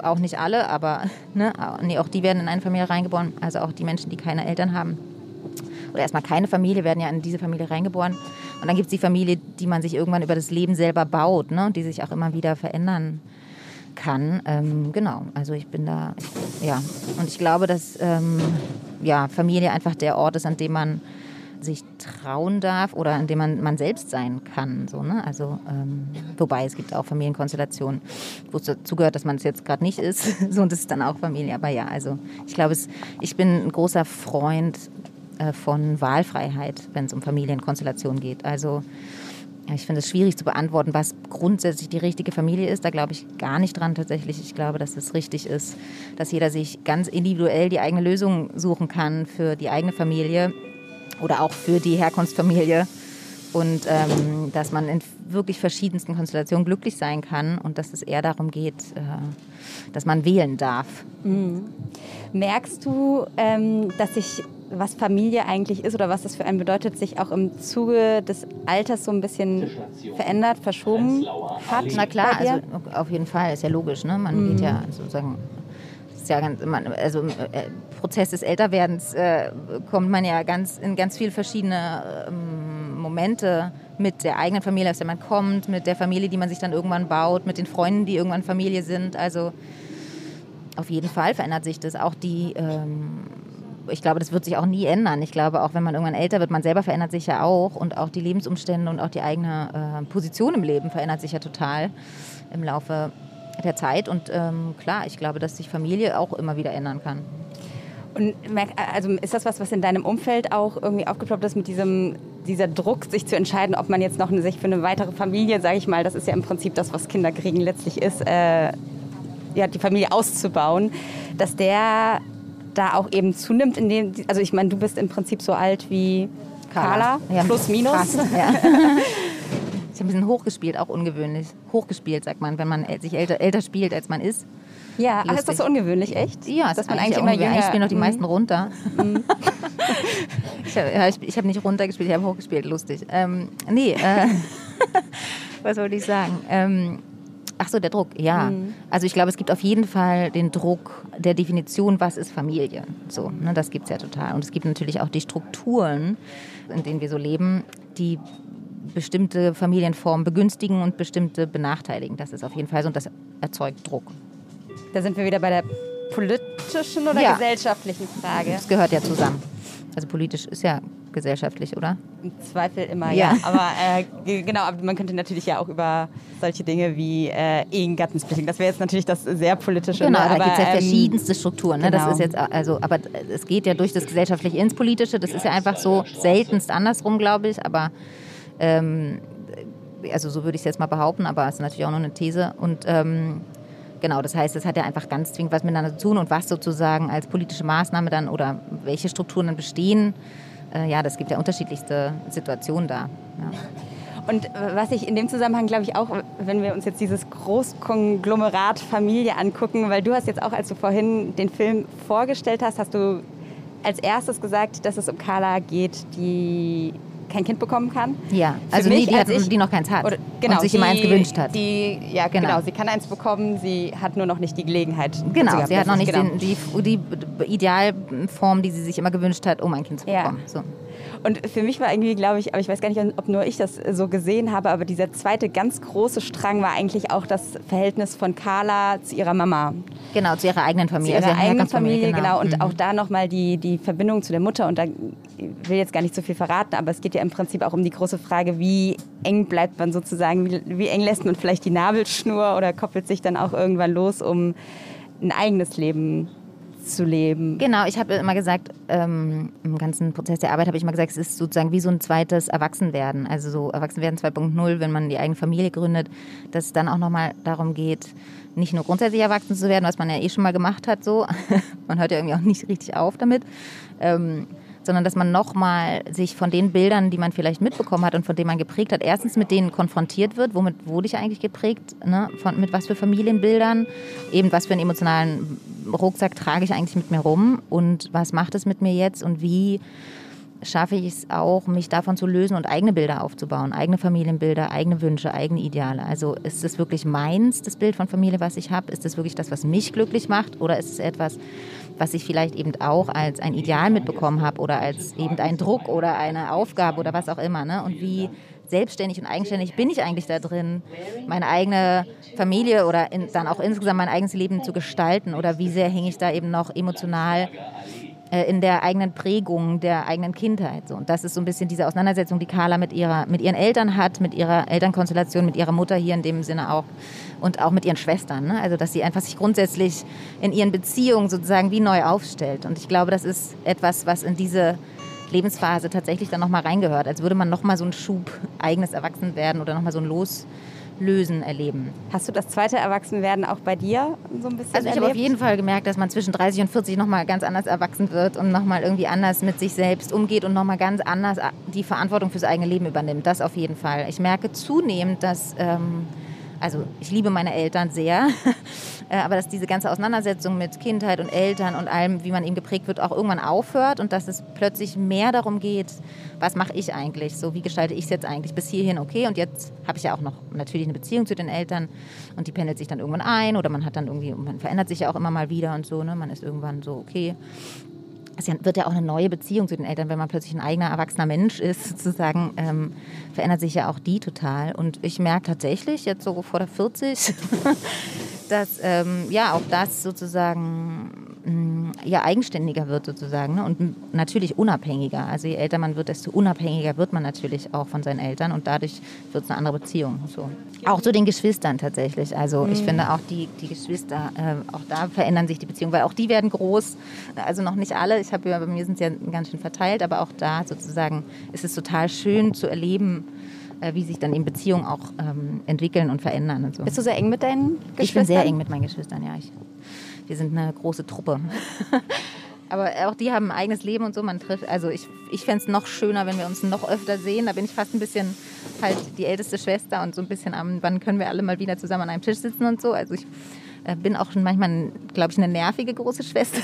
Auch nicht alle, aber *laughs* ne, nee, auch die werden in eine Familie reingeboren. Also auch die Menschen, die keine Eltern haben oder erstmal keine Familie, werden ja in diese Familie reingeboren. Und dann gibt es die Familie, die man sich irgendwann über das Leben selber baut, ne? die sich auch immer wieder verändern kann. Ähm, genau, also ich bin da, ja. Und ich glaube, dass ähm, ja, Familie einfach der Ort ist, an dem man sich trauen darf oder an dem man, man selbst sein kann. So, ne? also, ähm, wobei es gibt auch Familienkonstellationen, wo es dazu gehört, dass man es jetzt gerade nicht ist. *laughs* so, und das ist dann auch Familie. Aber ja, also ich glaube, ich bin ein großer Freund äh, von Wahlfreiheit, wenn es um Familienkonstellationen geht. Also ich finde es schwierig zu beantworten, was grundsätzlich die richtige Familie ist. Da glaube ich gar nicht dran tatsächlich. Ich glaube, dass es richtig ist, dass jeder sich ganz individuell die eigene Lösung suchen kann für die eigene Familie oder auch für die Herkunftsfamilie. Und ähm, dass man in wirklich verschiedensten Konstellationen glücklich sein kann und dass es eher darum geht, äh, dass man wählen darf. Mhm. Merkst du, ähm, dass sich was Familie eigentlich ist oder was das für einen bedeutet, sich auch im Zuge des Alters so ein bisschen verändert, verschoben hat? Na klar, also auf jeden Fall, ist ja logisch. Ne? Man mhm. geht ja sozusagen, ist ja ganz, man, also im äh, Prozess des Älterwerdens äh, kommt man ja ganz in ganz viele verschiedene ähm, Momente mit der eigenen Familie, aus der man kommt, mit der Familie, die man sich dann irgendwann baut, mit den Freunden, die irgendwann Familie sind. Also auf jeden Fall verändert sich das. Auch die ähm, ich glaube, das wird sich auch nie ändern. Ich glaube, auch wenn man irgendwann älter wird, man selber verändert sich ja auch und auch die Lebensumstände und auch die eigene äh, Position im Leben verändert sich ja total im Laufe der Zeit. Und ähm, klar, ich glaube, dass sich Familie auch immer wieder ändern kann. Und also ist das was, was in deinem Umfeld auch irgendwie aufgeploppt ist mit diesem dieser Druck, sich zu entscheiden, ob man jetzt noch eine, sich für eine weitere Familie, sage ich mal, das ist ja im Prinzip das, was Kinderkriegen letztlich ist, äh, ja, die Familie auszubauen, dass der da auch eben zunimmt. In dem, also ich meine, du bist im Prinzip so alt wie Carla, Carla ja. plus minus. Krass, ja. *laughs* Ich habe ein bisschen hochgespielt, auch ungewöhnlich. Hochgespielt, sagt man, wenn man sich älter, älter spielt, als man ist. Ja, ach, ist das so ungewöhnlich, echt? Ja, dass man eigentlich immer jünger... Ich spiele noch die mhm. meisten runter. Mhm. *laughs* ich habe ich hab nicht runtergespielt, ich habe hochgespielt, lustig. Ähm, nee, äh, *laughs* was wollte ich sagen? Ähm, Ach so, der Druck, ja. Mhm. Also ich glaube, es gibt auf jeden Fall den Druck der Definition, was ist Familie. So, ne, das gibt es ja total. Und es gibt natürlich auch die Strukturen, in denen wir so leben, die bestimmte Familienformen begünstigen und bestimmte benachteiligen. Das ist auf jeden Fall so und das erzeugt Druck. Da sind wir wieder bei der politischen oder ja. gesellschaftlichen Frage. Das gehört ja zusammen. Also politisch ist ja gesellschaftlich, oder? Im Zweifel immer, ja. ja. Aber äh, genau, aber man könnte natürlich ja auch über solche Dinge wie äh, Ehegattensplitting, das wäre jetzt natürlich das sehr politische. Genau, ne? da gibt es ja ähm, verschiedenste Strukturen. Ne? Genau. Das ist jetzt, also, aber es geht ja durch das Gesellschaftliche ins Politische. Das ist ja einfach so seltenst andersrum, glaube ich. Aber ähm, also so würde ich es jetzt mal behaupten, aber es ist natürlich auch nur eine These. Und ähm, Genau, das heißt, es hat ja einfach ganz zwingend was miteinander zu tun und was sozusagen als politische Maßnahme dann oder welche Strukturen dann bestehen, äh, ja, das gibt ja unterschiedlichste Situationen da. Ja. Und äh, was ich in dem Zusammenhang, glaube ich, auch, wenn wir uns jetzt dieses Großkonglomerat Familie angucken, weil du hast jetzt auch, als du vorhin den Film vorgestellt hast, hast du als erstes gesagt, dass es um Carla geht, die kein Kind bekommen kann. Ja, also mich, die, hat, ich, die noch keins hat oder, genau, und sich die, immer eins gewünscht hat. Die, ja, genau. genau. Sie kann eins bekommen, sie hat nur noch nicht die Gelegenheit. Genau, sie hat noch nicht genau. den, die, die Idealform, die sie sich immer gewünscht hat, um ein Kind zu bekommen. Ja. So. Und für mich war irgendwie, glaube ich, aber ich weiß gar nicht, ob nur ich das so gesehen habe, aber dieser zweite ganz große Strang war eigentlich auch das Verhältnis von Carla zu ihrer Mama. Genau, zu ihrer eigenen Familie. Zu ihrer also eigenen Familie, genau. genau. Und mhm. auch da nochmal die, die Verbindung zu der Mutter. Und da will jetzt gar nicht so viel verraten, aber es geht ja im Prinzip auch um die große Frage, wie eng bleibt man sozusagen, wie, wie eng lässt man vielleicht die Nabelschnur oder koppelt sich dann auch irgendwann los, um ein eigenes Leben zu leben. Genau, ich habe immer gesagt, ähm, im ganzen Prozess der Arbeit habe ich immer gesagt, es ist sozusagen wie so ein zweites Erwachsenwerden. Also so Erwachsenwerden 2.0, wenn man die eigene Familie gründet, dass es dann auch nochmal darum geht, nicht nur grundsätzlich erwachsen zu werden, was man ja eh schon mal gemacht hat, so. *laughs* man hört ja irgendwie auch nicht richtig auf damit. Ähm, sondern dass man nochmal sich von den Bildern, die man vielleicht mitbekommen hat und von denen man geprägt hat, erstens mit denen konfrontiert wird, womit wurde ich eigentlich geprägt, ne? von, mit was für Familienbildern, eben was für einen emotionalen Rucksack trage ich eigentlich mit mir rum und was macht es mit mir jetzt und wie schaffe ich es auch, mich davon zu lösen und eigene Bilder aufzubauen, eigene Familienbilder, eigene Wünsche, eigene Ideale. Also ist es wirklich meins, das Bild von Familie, was ich habe? Ist es wirklich das, was mich glücklich macht? Oder ist es etwas, was ich vielleicht eben auch als ein Ideal mitbekommen habe oder als eben ein Druck oder eine Aufgabe oder was auch immer. Ne? Und wie selbstständig und eigenständig bin ich eigentlich da drin, meine eigene Familie oder in, dann auch insgesamt mein eigenes Leben zu gestalten oder wie sehr hänge ich da eben noch emotional in der eigenen Prägung der eigenen Kindheit. So. Und das ist so ein bisschen diese Auseinandersetzung, die Carla mit, ihrer, mit ihren Eltern hat, mit ihrer Elternkonstellation, mit ihrer Mutter hier in dem Sinne auch und auch mit ihren Schwestern. Ne? Also dass sie einfach sich grundsätzlich in ihren Beziehungen sozusagen wie neu aufstellt. Und ich glaube, das ist etwas, was in diese Lebensphase tatsächlich dann nochmal reingehört, als würde man nochmal so einen Schub eigenes Erwachsenwerden oder nochmal so ein Loslösen erleben. Hast du das zweite Erwachsenwerden auch bei dir so ein bisschen Also ich habe auf jeden Fall gemerkt, dass man zwischen 30 und 40 nochmal ganz anders erwachsen wird und nochmal irgendwie anders mit sich selbst umgeht und nochmal ganz anders die Verantwortung fürs eigene Leben übernimmt. Das auf jeden Fall. Ich merke zunehmend, dass, ähm, also ich liebe meine Eltern sehr, *laughs* aber dass diese ganze Auseinandersetzung mit Kindheit und Eltern und allem, wie man eben geprägt wird, auch irgendwann aufhört und dass es plötzlich mehr darum geht, was mache ich eigentlich, so wie gestalte ich es jetzt eigentlich bis hierhin okay und jetzt habe ich ja auch noch natürlich eine Beziehung zu den Eltern und die pendelt sich dann irgendwann ein oder man hat dann irgendwie, man verändert sich ja auch immer mal wieder und so, ne? man ist irgendwann so okay. Es wird ja auch eine neue Beziehung zu den Eltern, wenn man plötzlich ein eigener erwachsener Mensch ist, *laughs* sozusagen, ähm, verändert sich ja auch die total. Und ich merke tatsächlich, jetzt so vor der 40, *laughs* dass ähm, ja auch das sozusagen mh, ja eigenständiger wird sozusagen ne? und natürlich unabhängiger. Also je älter man wird, desto unabhängiger wird man natürlich auch von seinen Eltern und dadurch wird es eine andere Beziehung. So. Auch zu den Geschwistern tatsächlich. Also ich finde auch die, die Geschwister, äh, auch da verändern sich die Beziehungen, weil auch die werden groß. Also noch nicht alle. Ich habe ja bei mir sind sie ja ganz schön verteilt, aber auch da sozusagen ist es total schön zu erleben, wie sich dann eben Beziehungen auch ähm, entwickeln und verändern und so. Bist du sehr eng mit deinen Geschwistern? Ich bin sehr eng mit meinen Geschwistern, ja. Ich, wir sind eine große Truppe. *laughs* Aber auch die haben ein eigenes Leben und so. Man trifft, also ich, ich fände es noch schöner, wenn wir uns noch öfter sehen. Da bin ich fast ein bisschen halt die älteste Schwester und so ein bisschen am, wann können wir alle mal wieder zusammen an einem Tisch sitzen und so. Also ich äh, bin auch schon manchmal, glaube ich, eine nervige große Schwester,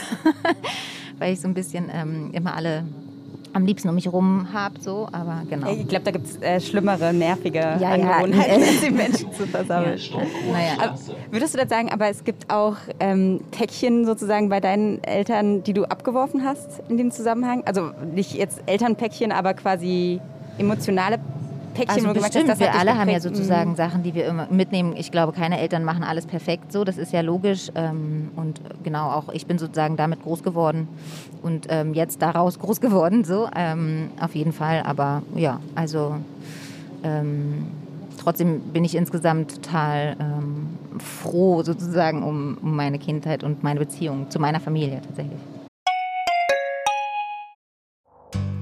*laughs* weil ich so ein bisschen ähm, immer alle am liebsten um mich rum habe, so. Aber genau. Ich glaube, da gibt es äh, schlimmere, nervige ja, Angewohnheiten, *laughs* als die Menschen zu versammeln. Naja. Aber würdest du das sagen, aber es gibt auch ähm, Päckchen sozusagen bei deinen Eltern, die du abgeworfen hast in dem Zusammenhang? Also nicht jetzt Elternpäckchen, aber quasi emotionale Päckchen, Also gemerkt bestimmt, hast, wir alle haben ja sozusagen Mhm. Sachen, die wir immer mitnehmen. Ich glaube, keine Eltern machen alles perfekt so, das ist ja logisch. Ähm, und genau, auch ich bin sozusagen damit groß geworden und ähm, jetzt daraus *laughs* groß geworden, so ähm, auf jeden Fall. Aber ja, also trotzdem bin ich insgesamt total froh sozusagen um, um meine Kindheit und meine Beziehung zu meiner Familie tatsächlich.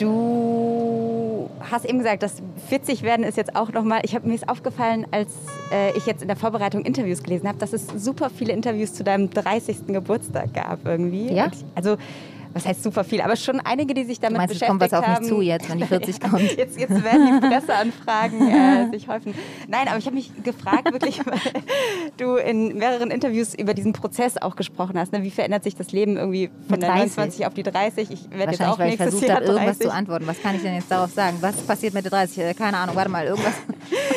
Du hast eben gesagt, das 40 werden ist jetzt auch nochmal, ich habe mir ist aufgefallen, als äh, ich jetzt in der Vorbereitung Interviews gelesen habe, dass es super viele Interviews zu deinem 30. Geburtstag gab irgendwie. Ja? Und also was heißt super viel, aber schon einige, die sich damit meinst, es beschäftigt kommt was auf mich haben. zu jetzt, wenn die *laughs* 40 Ja, kommt? Jetzt, jetzt werden die *laughs* Presseanfragen äh, sich häufen. Nein, aber ich habe mich gefragt, wirklich, *laughs* weil du in mehreren Interviews über diesen Prozess auch gesprochen hast. Ne? Wie verändert sich das Leben irgendwie von der 30? 29 auf die 30? Ich werde jetzt auch weil ich nächstes versucht Jahr habe, irgendwas 30. zu antworten. Was kann ich denn jetzt darauf sagen? Was passiert mit der 30? Äh, Keine Ahnung, warte mal, irgendwas.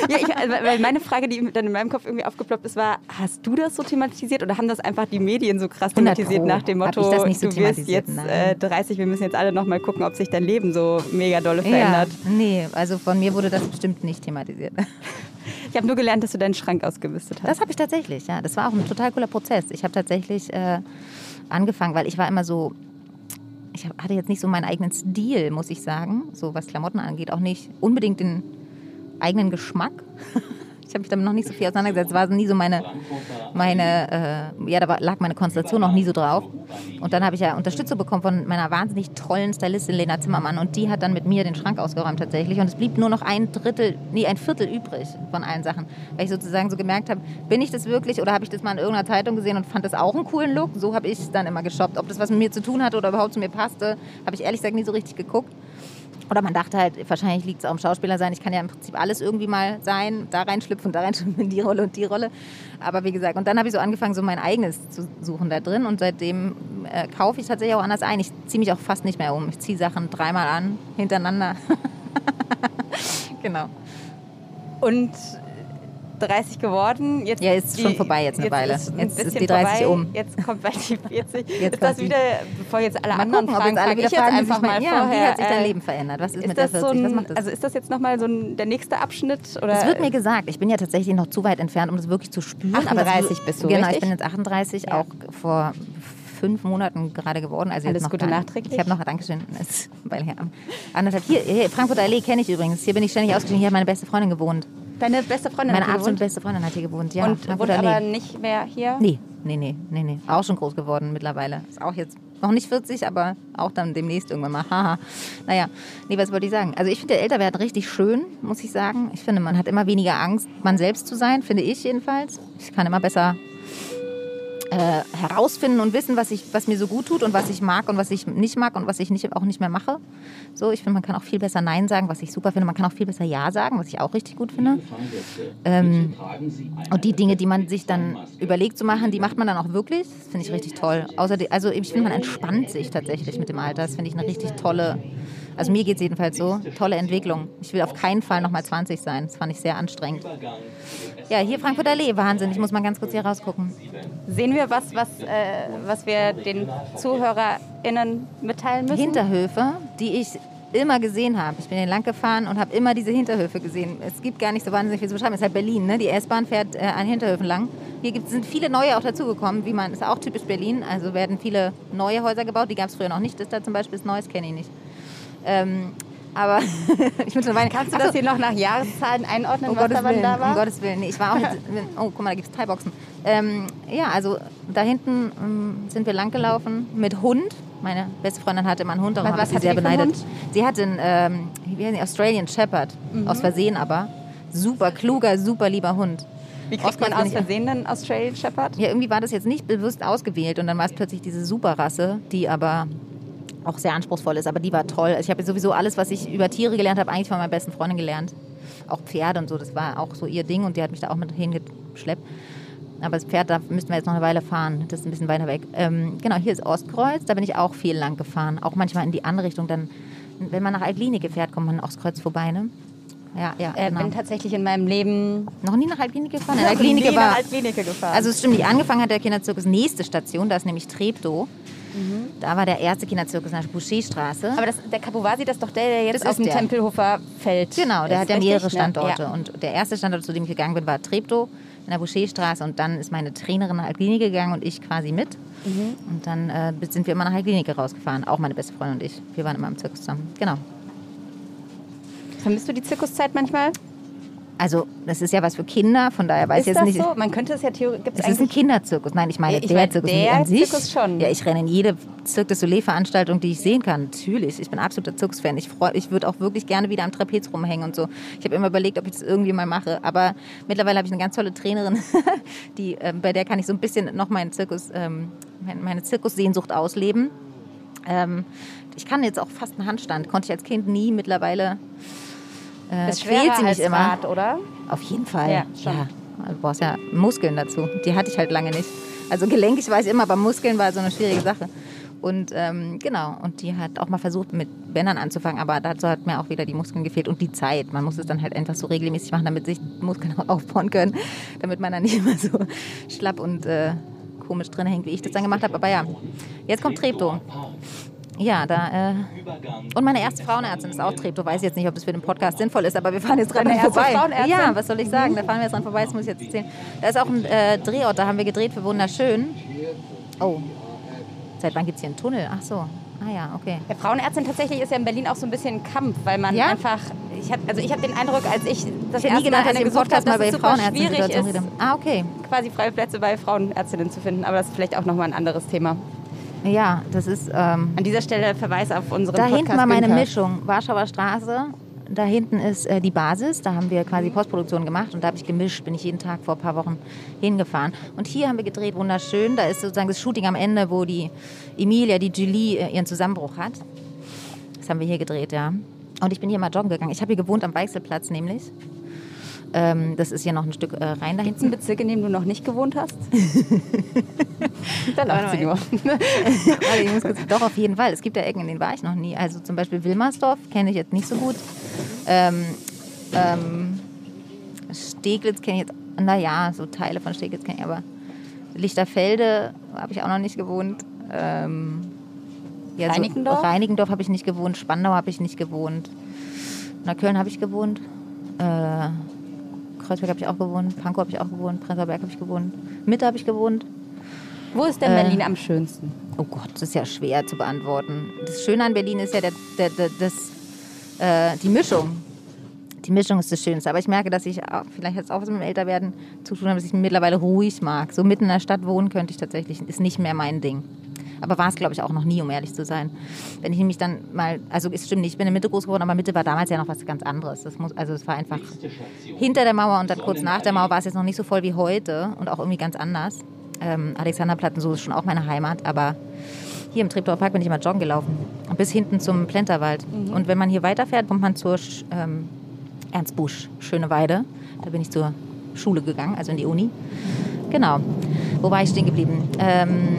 Ja, ich, also, weil meine Frage, die dann in meinem Kopf irgendwie aufgeploppt ist, war, hast du das so thematisiert oder haben das einfach die Medien so krass 100 thematisiert nach dem Motto, ich das nicht so du wirst jetzt nein. Äh, 30, wir müssen jetzt alle noch mal gucken, ob sich dein Leben so mega dolle Ja, verändert. nee, also von mir wurde das bestimmt nicht thematisiert. *laughs* Ich habe nur gelernt, dass du deinen Schrank ausgemistet hast. Das habe ich tatsächlich, ja. Das war auch ein total cooler Prozess. Ich habe tatsächlich äh, angefangen, weil ich war immer so, ich hatte jetzt nicht so meinen eigenen Stil, muss ich sagen, so was Klamotten angeht, auch nicht unbedingt den eigenen Geschmack. *laughs* Ich habe mich damit noch nicht so viel auseinandergesetzt. War nie so meine, meine äh, ja, da lag meine Konzentration noch nie so drauf. Und dann habe ich ja Unterstützung bekommen von meiner wahnsinnig tollen Stylistin Lena Zimmermann. Und die hat dann mit mir den Schrank ausgeräumt tatsächlich. Und es blieb nur noch ein Drittel, nee, ein Viertel übrig von allen Sachen. Weil ich sozusagen so gemerkt habe, bin ich das wirklich oder habe ich das mal in irgendeiner Zeitung gesehen und fand das auch einen coolen Look? So habe ich es dann immer geshoppt. Ob das was mit mir zu tun hatte oder überhaupt zu mir passte, habe ich ehrlich gesagt nie so richtig geguckt. Oder man dachte halt, wahrscheinlich liegt es auch am Schauspieler sein. Ich kann ja im Prinzip alles irgendwie mal sein, da reinschlüpfen, da reinschlüpfen in die Rolle und die Rolle. Aber wie gesagt, und dann habe ich so angefangen, so mein eigenes zu suchen da drin. Und seitdem äh, kaufe ich tatsächlich auch anders ein. Ich ziehe mich auch fast nicht mehr um. Ich ziehe Sachen dreimal an, hintereinander. *laughs* genau. Und 30 geworden. Jetzt ja, ist die, schon vorbei jetzt eine jetzt Weile. Ist ein jetzt ist die 30 vorbei. um. Jetzt kommt bald die 40. Jetzt ist das wieder, bevor jetzt alle Mal anderen gucken, ob fragen, jetzt alle wieder ich jetzt fragen, einfach wie mal sich- vorher. ja, wie hat sich dein äh, Leben verändert? Was ist, Ist mit der das so 40? Was ein, macht das? also ist das jetzt nochmal so ein, der nächste Abschnitt? Oder? Es wird mir gesagt, ich bin ja tatsächlich noch zu weit entfernt, um das wirklich zu spüren. aber es 38 wird- bist du, Genau, richtig? ich bin jetzt 38, Ja. auch vor fünf Monaten gerade geworden. Also Alles jetzt noch Gute nachträglich. Ich habe noch, Dankeschön, *laughs* weil her, anderthalb, hier, hier, Frankfurter Allee kenne ich übrigens. Hier bin ich ständig ausgestiegen, hier hat meine beste Freundin gewohnt. Deine beste Freundin Meine hat hier absolute gewohnt? beste Freundin hat hier gewohnt, ja. und Frankfurter aber nicht mehr hier? Nee, nee, nee, nee, nee. Auch schon groß geworden mittlerweile. Ist auch jetzt noch nicht 40, aber auch dann demnächst irgendwann mal. *laughs* Haha. Naja, nee, was wollte ich sagen? Also ich finde der Älterwerden richtig schön, muss ich sagen. Ich finde, man hat immer weniger Angst, man selbst zu sein, finde ich jedenfalls. Ich kann immer besser äh, herausfinden und wissen, was, ich, was mir so gut tut und was ich mag und was ich nicht mag und was ich nicht, auch nicht mehr mache. So, ich finde, man kann auch viel besser Nein sagen, was ich super finde. Man kann auch viel besser Ja sagen, was ich auch richtig gut finde. Ähm, und die Dinge, die man sich dann überlegt zu machen, die macht man dann auch wirklich. Das finde ich richtig toll. Außerdem, also ich finde, man entspannt sich tatsächlich mit dem Alter. Das finde ich eine richtig tolle, also mir geht es jedenfalls so, tolle Entwicklung. Ich will auf keinen Fall nochmal 20 sein. Das fand ich sehr anstrengend. Ja, hier Frankfurter Allee, Wahnsinn. Ich muss mal ganz kurz hier rausgucken. Sehen wir was, was, äh, was wir den ZuhörerInnen mitteilen müssen? Hinterhöfe, die ich immer gesehen habe. Ich bin hier lang gefahren und habe immer diese Hinterhöfe gesehen. Es gibt gar nicht so wahnsinnig viel zu beschreiben. Es ist halt Berlin, ne? Die S-Bahn fährt äh, an Hinterhöfen lang. Hier gibt, sind viele neue auch dazugekommen, wie man, ist auch typisch Berlin. Also werden viele neue Häuser gebaut. Die gab es früher noch nicht. Das da zum Beispiel ist Neues, kenne ich nicht. Ähm, aber *laughs* ich mittlerweile. Kannst du das hier noch nach Jahreszahlen einordnen, Um was Gottes da Willen, da war? um Gottes Willen. Nee, ich war auch jetzt, *laughs* oh, guck mal, da gibt es Thai-Boxen. Ähm, ja, also da hinten ähm, sind wir langgelaufen mit Hund. Meine beste Freundin hatte immer einen Hund, darum Was- habe ich sie sehr beneidet. Sie hatte einen ähm, wie heißt die, Australian Shepherd, Mhm. aus Versehen aber. Super kluger, super lieber Hund. Wie kriegt man aus bin Versehen einen Australian Shepherd? Ja, irgendwie war das jetzt nicht bewusst ausgewählt und dann war es plötzlich diese Superrasse, die aber auch sehr anspruchsvoll ist. Aber die war toll. Ich habe sowieso alles, was ich über Tiere gelernt habe, eigentlich von meiner besten Freundin gelernt. Auch Pferde und so, das war auch so ihr Ding und die hat mich da auch mit hingeschleppt. Aber das Pferd, da müssten wir jetzt noch eine Weile fahren. Das ist ein bisschen weiter weg. Ähm, genau, hier ist Ostkreuz. Da bin ich auch viel lang gefahren. Auch manchmal in die andere Richtung. Dann, wenn man nach Altlinike fährt, kommt man Ostkreuz vorbei, ne? Ja, ja, Äh, genau. bin tatsächlich in meinem Leben Noch nie nach Altlinike gefahren? *laughs* In nie Altlinike nach war, Altklinike gefahren. also es stimmt nicht. Angefangen hat der Kinderzirkus nächste Station, da ist nämlich Treptow. Da war der erste Kinderzirkus in der Boucherstraße. aber das, der Kapuvasi, das ist doch der, der jetzt Das auf dem der. Tempelhofer Feld genau, der ist, hat ja richtig, mehrere ne? Standorte. Ja. Und der erste Standort, zu dem ich gegangen bin, war Treptow in der Boucherstraße. Und dann ist meine Trainerin nach Altklinike gegangen und ich quasi mit. Mhm. Und dann äh, sind wir immer nach Altklinike rausgefahren. Auch meine beste Freundin und ich. Wir waren immer im Zirkus zusammen. Genau. Vermisst du die Zirkuszeit manchmal? Also, das ist ja was für Kinder, von daher weiß ist ich jetzt das nicht. so? Man könnte es ja theoretisch... Gibt's Es ist ein Kinderzirkus. Nein, ich meine Ich der meine, Zirkus der an sich. Zirkus schon. Ja, ich renne in jede Cirque du Soleil-Veranstaltung, die ich sehen kann. Natürlich, ich bin absoluter Zirkusfan. Ich, freu- ich würde auch wirklich gerne wieder am Trapez rumhängen und so. Ich habe immer überlegt, ob ich das irgendwie mal mache. Aber mittlerweile habe ich eine ganz tolle Trainerin, *laughs* die, ähm, bei der kann ich so ein bisschen noch meinen Zirkus, ähm, meine- meine Zirkussehnsucht ausleben. Ähm, ich kann jetzt auch fast einen Handstand. Konnte ich als Kind nie. Mittlerweile äh, ist quält sie mich immer. Rad, oder? Auf jeden Fall. Ja, schon. Du brauchst ja Muskeln dazu. Die hatte ich halt lange nicht. Also gelenkig war ich immer, aber Muskeln war so eine schwierige Sache. Und ähm, genau, und die hat auch mal versucht, mit Bändern anzufangen, aber dazu hat mir auch wieder die Muskeln gefehlt und die Zeit. Man muss es dann halt einfach so regelmäßig machen, damit sich die Muskeln *laughs* auch aufbauen können, damit man dann nicht immer so schlapp und äh, komisch drin hängt, wie ich das dann gemacht habe. Aber ja, jetzt kommt Treptow. Ja, da. Äh, und meine erste Frauenärztin ist auch Treptow. Weiß jetzt nicht, ob das für den Podcast sinnvoll ist, aber wir fahren jetzt gerade dran vorbei. Ja, was soll ich sagen? Da fahren wir jetzt dran vorbei, das muss ich jetzt erzählen. Da ist auch ein äh, Drehort, da haben wir gedreht für Wunderschön. Oh. Seit wann gibt es hier einen Tunnel? Ach so. Ah ja, okay. Ja, Frauenärztin tatsächlich ist ja in Berlin auch so ein bisschen ein Kampf, weil man Ja? einfach, ich hab, also ich habe den Eindruck, als ich das Ich erste Mal gedacht, dass eine ich im gesucht habe, Podcast mal dass bei es super schwierig ist. Ah, okay. quasi freie Plätze bei Frauenärztinnen zu finden, aber das ist vielleicht auch nochmal ein anderes Thema. Ja, das ist. Ähm, An dieser Stelle Verweis auf unseren da Podcast hinten war meine Günther. Mischung. Warschauer Straße. Da hinten ist äh, die Basis. Da haben wir quasi Postproduktion gemacht und da habe ich gemischt. Bin ich jeden Tag vor ein paar Wochen hingefahren. Und hier haben wir gedreht, wunderschön. Da ist sozusagen das Shooting am Ende, wo die Emilia, die Julie, äh, ihren Zusammenbruch hat. Das haben wir hier gedreht, ja. Und ich bin hier mal joggen gegangen. Ich habe hier gewohnt am Weichselplatz nämlich. Ähm, das ist hier noch ein Stück äh, rein da Gibt es einen Bezirk, in dem du noch nicht gewohnt hast? *laughs* da lacht sie nur. Doch, auf jeden Fall. Es gibt ja Ecken, in denen war ich noch nie. Also zum Beispiel Wilmersdorf kenne ich jetzt nicht so gut. Ähm, ähm, Steglitz kenne ich jetzt, naja, so Teile von Steglitz kenne ich, aber Lichterfelde habe ich auch noch nicht gewohnt. Ähm, ja, so Reinickendorf? Reinickendorf habe ich nicht gewohnt. Spandau habe ich nicht gewohnt. Neukölln habe ich gewohnt. Äh, Kreuzberg habe ich auch gewohnt. Pankow habe ich auch gewohnt. Prenzlauer Berg habe ich gewohnt. Mitte habe ich gewohnt. Wo ist denn Äh, Berlin am schönsten? Oh Gott, das ist ja schwer zu beantworten. Das Schöne an Berlin ist ja der, der, der, das, äh, die Mischung. Die Mischung ist das Schönste. Aber ich merke, dass ich, auch, vielleicht es auch was mit dem Älterwerden zu tun, haben, dass ich mittlerweile ruhig mag. So mitten in der Stadt wohnen könnte ich tatsächlich, ist nicht mehr mein Ding. Aber war es, glaube ich, auch noch nie, um ehrlich zu sein. Wenn ich nämlich dann mal, also es stimmt nicht, ich bin in Mitte groß geworden, aber Mitte war damals ja noch was ganz anderes. Das muss, also es war einfach hinter der Mauer und dann kurz nach der Mauer war es jetzt noch nicht so voll wie heute und auch irgendwie ganz anders. Ähm, Alexanderplatz und so ist schon auch meine Heimat, aber hier im Treptower Park bin ich immer joggen gelaufen. Bis hinten zum Plenterwald. Und wenn man hier weiterfährt, kommt man zur ähm, Ernst Busch, Schöne Weide. Da bin ich zur Schule gegangen, also in die Uni. Genau. Wo war ich stehen geblieben? Ähm,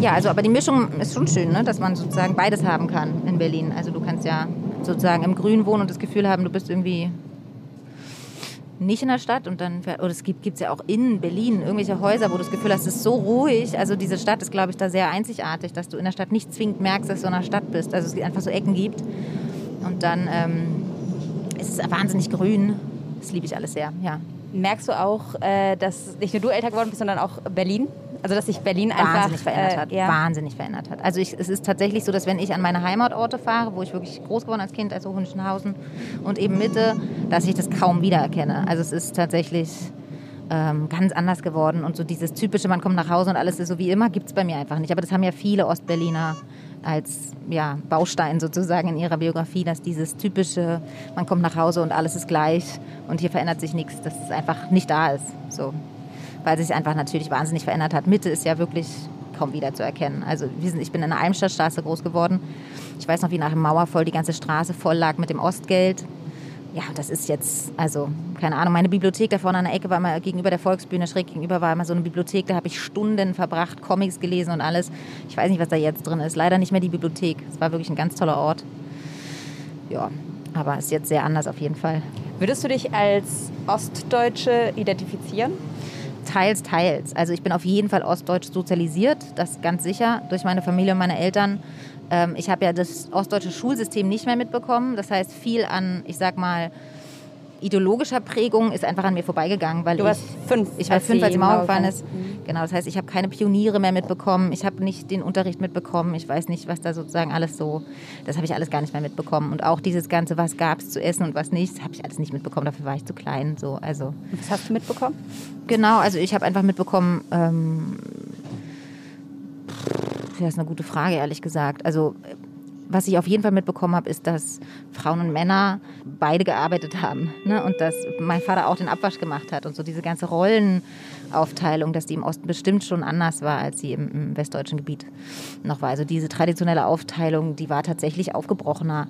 ja, also aber die Mischung ist schon schön, ne? dass man sozusagen beides haben kann in Berlin. Also du kannst ja sozusagen im Grün wohnen und das Gefühl haben, du bist irgendwie nicht in der Stadt und dann, oder es gibt es ja auch in Berlin irgendwelche Häuser, wo du das Gefühl hast, es ist so ruhig. Also diese Stadt ist, glaube ich, da sehr einzigartig, dass du in der Stadt nicht zwingend merkst, dass du in der Stadt bist. Also es einfach so Ecken gibt und dann ähm, ist es wahnsinnig grün. Das liebe ich alles sehr, ja. Merkst du auch, äh, dass nicht nur du älter geworden bist, sondern auch Berlin? Also dass sich Berlin einfach wahnsinnig verändert hat. Äh, ja. Wahnsinnig verändert hat. Also ich, es ist tatsächlich so, dass wenn ich an meine Heimatorte fahre, wo ich wirklich groß geworden als Kind, also Hunschenhausen und eben Mitte, dass ich das kaum wiedererkenne. Also es ist tatsächlich ähm, ganz anders geworden und so dieses typische, man kommt nach Hause und alles ist so wie immer, gibt es bei mir einfach nicht. Aber das haben ja viele Ostberliner als ja, Baustein sozusagen in ihrer Biografie, dass dieses typische, man kommt nach Hause und alles ist gleich und hier verändert sich nichts, dass es einfach nicht da ist. So weil sich einfach natürlich wahnsinnig verändert hat. Mitte ist ja wirklich kaum wieder zu erkennen. Also ich bin in der Almstadtstraße groß geworden. Ich weiß noch, wie nach dem Mauerfall die ganze Straße voll lag mit dem Ostgeld. Ja, das ist jetzt, also keine Ahnung, meine Bibliothek da vorne an der Ecke war mal gegenüber der Volksbühne, schräg gegenüber war immer so eine Bibliothek, da habe ich Stunden verbracht, Comics gelesen und alles. Ich weiß nicht, was da jetzt drin ist. Leider nicht mehr die Bibliothek. Es war wirklich ein ganz toller Ort. Ja, aber ist jetzt sehr anders auf jeden Fall. Würdest du dich als Ostdeutsche identifizieren? Teils, teils. Also ich bin auf jeden Fall ostdeutsch sozialisiert, das ganz sicher, durch meine Familie und meine Eltern. Ähm, ich habe ja das ostdeutsche Schulsystem nicht mehr mitbekommen. Das heißt, viel an, ich sag mal, ideologischer Prägung ist einfach an mir vorbeigegangen, weil Du warst ich, fünf, ich war als fünf, als die Mauer gefallen ist. Genau, das heißt, ich habe keine Pioniere mehr mitbekommen. Ich habe nicht den Unterricht mitbekommen. Ich weiß nicht, was da sozusagen alles so, das habe ich alles gar nicht mehr mitbekommen. Und auch dieses ganze, was gab es zu essen und was nicht, habe ich alles nicht mitbekommen. Dafür war ich zu klein. So, also Was hast du mitbekommen? Genau, also ich habe einfach mitbekommen, ähm, das ist eine gute Frage, ehrlich gesagt. Also was ich auf jeden Fall mitbekommen habe, ist, dass Frauen und Männer beide gearbeitet haben. Ne? Und dass mein Vater auch den Abwasch gemacht hat. Und so diese ganze Rollenaufteilung, dass die im Osten bestimmt schon anders war, als sie im, im westdeutschen Gebiet noch war. Also diese traditionelle Aufteilung, die war tatsächlich aufgebrochener.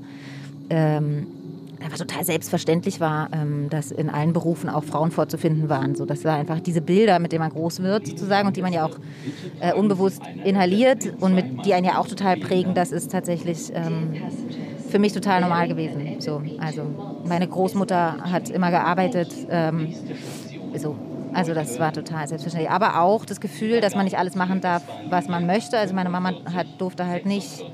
Ähm, einfach total selbstverständlich war, ähm, dass in allen Berufen auch Frauen vorzufinden waren. So, das war einfach diese Bilder, mit denen man groß wird, sozusagen, und die man ja auch äh, unbewusst inhaliert und mit, die einen ja auch total prägen. Das ist tatsächlich ähm, für mich total normal gewesen. So, also meine Großmutter hat immer gearbeitet. Ähm, so. Also das war total selbstverständlich. Aber auch das Gefühl, dass man nicht alles machen darf, was man möchte. Also meine Mama hat, durfte halt nicht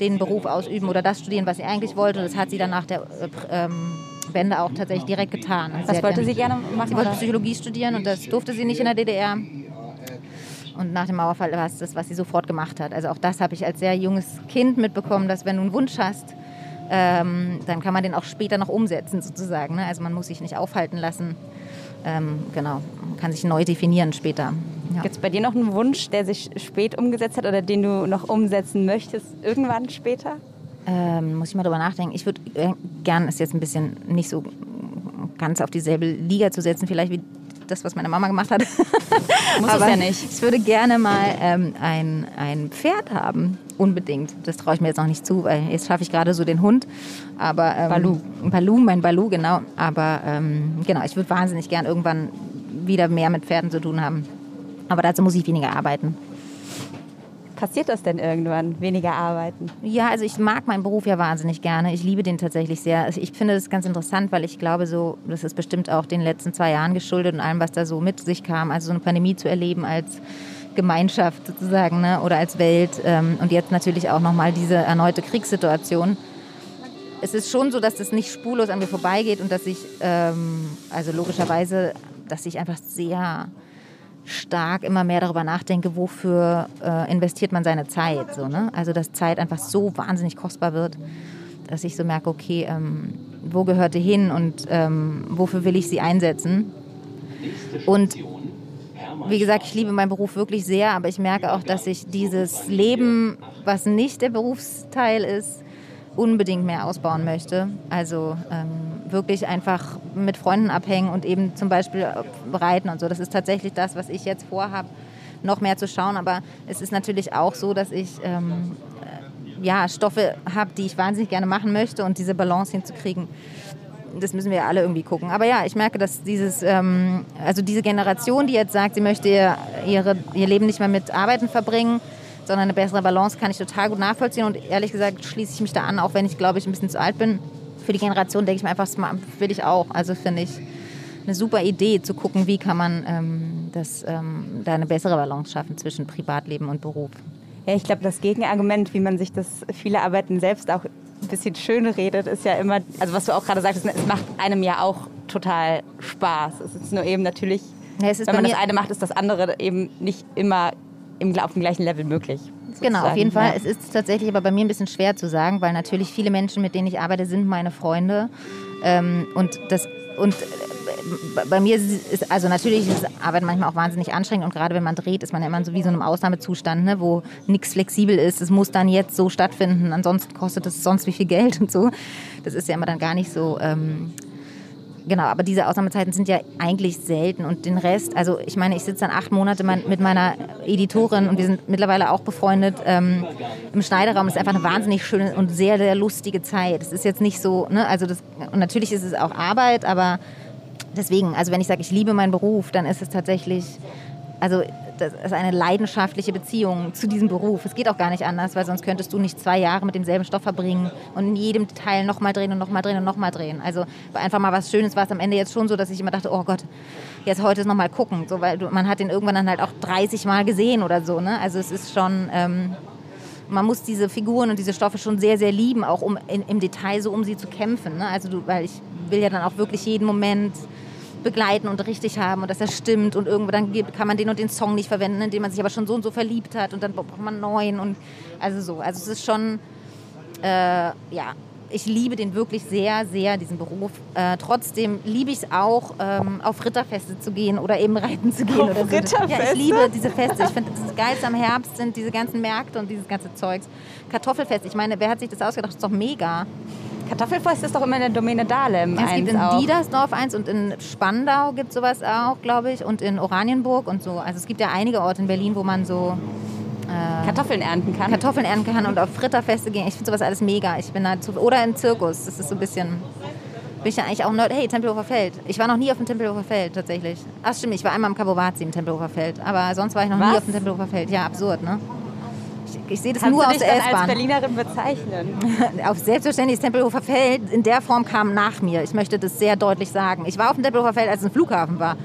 den Beruf ausüben oder das studieren, was sie eigentlich wollte. Und das hat sie dann nach der äh, ähm, Wende auch tatsächlich direkt getan. Also Was hat wollte sie gerne machen? Sie wollte? Psychologie studieren und das durfte sie nicht in der DDR. Und nach dem Mauerfall war es das, was sie sofort gemacht hat. Also auch das habe ich als sehr junges Kind mitbekommen, dass wenn du einen Wunsch hast, ähm, dann kann man den auch später noch umsetzen sozusagen. Ne? Also man muss sich nicht aufhalten lassen. Ähm, genau, kann sich neu definieren später. Ja. Gibt es bei dir noch einen Wunsch, der sich spät umgesetzt hat oder den du noch umsetzen möchtest, irgendwann später? Ähm, muss ich mal drüber nachdenken. Ich würde äh, gern, ist jetzt ein bisschen nicht so ganz auf dieselbe Liga zu setzen, vielleicht wie das, was meine Mama gemacht hat. Muss *laughs* Aber es ja nicht. Ich würde gerne mal ähm, ein, ein Pferd haben, unbedingt. Das traue ich mir jetzt noch nicht zu, weil jetzt schaffe ich gerade so den Hund. Aber, ähm, Balu. Balu, mein Balu, genau. Aber ähm, genau, ich würde wahnsinnig gern irgendwann wieder mehr mit Pferden zu tun haben. Aber dazu muss ich weniger arbeiten. Passiert das denn irgendwann, weniger arbeiten? Ja, also ich mag meinen Beruf ja wahnsinnig gerne. Ich liebe den tatsächlich sehr. Also ich finde das ganz interessant, weil ich glaube, so, das ist bestimmt auch den letzten zwei Jahren geschuldet und allem, was da so mit sich kam. Also so eine Pandemie zu erleben als Gemeinschaft sozusagen ne? oder als Welt ähm, und jetzt natürlich auch nochmal diese erneute Kriegssituation. Es ist schon so, dass das nicht spurlos an mir vorbeigeht und dass ich, ähm, also logischerweise, dass ich einfach sehr stark immer mehr darüber nachdenke, wofür äh, investiert man seine Zeit. So, ne? Also dass Zeit einfach so wahnsinnig kostbar wird, dass ich so merke, okay, ähm, wo gehört die hin und ähm, wofür will ich sie einsetzen? Und wie gesagt, ich liebe meinen Beruf wirklich sehr, aber ich merke auch, dass ich dieses Leben, was nicht der Berufsteil ist, unbedingt mehr ausbauen möchte. Also ähm, wirklich einfach mit Freunden abhängen und eben zum Beispiel reiten und so. Das ist tatsächlich das, was ich jetzt vorhabe, noch mehr zu schauen. Aber es ist natürlich auch so, dass ich ähm, äh, ja, Stoffe habe, die ich wahnsinnig gerne machen möchte und diese Balance hinzukriegen. Das müssen wir alle irgendwie gucken. Aber ja, ich merke, dass dieses, ähm, also diese Generation, die jetzt sagt, sie möchte ihr, ihre, ihr Leben nicht mehr mit Arbeiten verbringen, sondern eine bessere Balance kann ich total gut nachvollziehen. Und ehrlich gesagt schließe ich mich da an, auch wenn ich, glaube ich, ein bisschen zu alt bin. Für die Generation denke ich mir einfach, das will ich auch. Also finde ich eine super Idee, zu gucken, wie kann man ähm, das, ähm, da eine bessere Balance schaffen zwischen Privatleben und Beruf. Ja, ich glaube, das Gegenargument, wie man sich das viele Arbeiten selbst auch ein bisschen schön redet, ist ja immer, also was du auch gerade sagtest, es macht einem ja auch total Spaß. Es ist nur eben natürlich, Ja, wenn man das eine macht, ist das andere eben nicht immer im, auf dem gleichen Level möglich. Genau, auf sozusagen. jeden Fall. Ja. Es ist tatsächlich aber bei mir ein bisschen schwer zu sagen, weil natürlich viele Menschen, mit denen ich arbeite, sind meine Freunde. Ähm, und das und bei mir ist, also natürlich ist Arbeit manchmal auch wahnsinnig anstrengend und gerade wenn man dreht, ist man ja immer so wie so in einem Ausnahmezustand, ne, wo nichts flexibel ist. Es muss dann jetzt so stattfinden, ansonsten kostet es sonst wie viel Geld und so. Das ist ja immer dann gar nicht so. Ähm, Genau, aber diese Ausnahmezeiten sind ja eigentlich selten und den Rest, also ich meine, ich sitze dann acht Monate mit meiner Editorin und wir sind mittlerweile auch befreundet ähm, im Schneideraum. Es ist einfach eine wahnsinnig schöne und sehr, sehr lustige Zeit. Es ist jetzt nicht so, ne, also das, und natürlich ist es auch Arbeit, aber deswegen, also wenn ich sage, ich liebe meinen Beruf, dann ist es tatsächlich, also das ist eine leidenschaftliche Beziehung zu diesem Beruf. Es geht auch gar nicht anders, weil sonst könntest du nicht zwei Jahre mit demselben Stoff verbringen und in jedem Detail nochmal drehen und nochmal drehen und nochmal drehen. Also einfach mal was Schönes war es am Ende jetzt schon so, dass ich immer dachte, oh Gott, jetzt heute nochmal gucken. So, weil man hat den irgendwann dann halt auch 30 Mal gesehen oder so. Ne? Also es ist schon... Ähm, man muss diese Figuren und diese Stoffe schon sehr, sehr lieben, auch um in, im Detail so um sie zu kämpfen. Ne? Also du, weil ich will ja dann auch wirklich jeden Moment begleiten und richtig haben und dass er stimmt und irgendwo dann kann man den und den Song nicht verwenden, in den man sich aber schon so und so verliebt hat und dann braucht man einen neuen und also so. Also es ist schon, äh, ja, ich liebe den wirklich sehr, sehr, diesen Beruf. Äh, trotzdem liebe ich es auch, ähm, auf Ritterfeste zu gehen oder eben reiten zu gehen. Auf oder so. Ja, Ritterfeste? ich liebe diese Feste. Ich finde, *laughs* das Geilste am Herbst sind diese ganzen Märkte und dieses ganze Zeugs. Kartoffelfest, ich meine, wer hat sich das ausgedacht? Das ist doch mega. Kartoffelfest ist doch immer in der Domäne Dahlem. Es gibt in auch. Diedersdorf eins und in Spandau gibt es sowas auch, glaube ich, und in Oranienburg und so. Also es gibt ja einige Orte in Berlin, wo man so Kartoffeln ernten kann. Kartoffeln ernten kann und auf Ritterfeste gehen. Ich finde sowas alles mega. Ich bin da zu, oder im Zirkus. Das ist so ein bisschen. Bin ich ja eigentlich auch nerd. Hey, Tempelhofer Feld. Ich war noch nie auf dem Tempelhofer Feld tatsächlich. Ach stimmt, ich war einmal im Kabovazi im Tempelhofer Feld. Aber sonst war ich noch nie Was? auf dem Tempelhofer Feld. Ja, absurd, ne? Ich, ich sehe das Kannst nur du aus dich der dann als S-Bahn. Berlinerin bezeichnen? *laughs* Auf selbstverständlich das Tempelhofer Feld in der Form kam nach mir. Ich möchte das sehr deutlich sagen. Ich war auf dem Tempelhofer Feld, als es ein Flughafen war.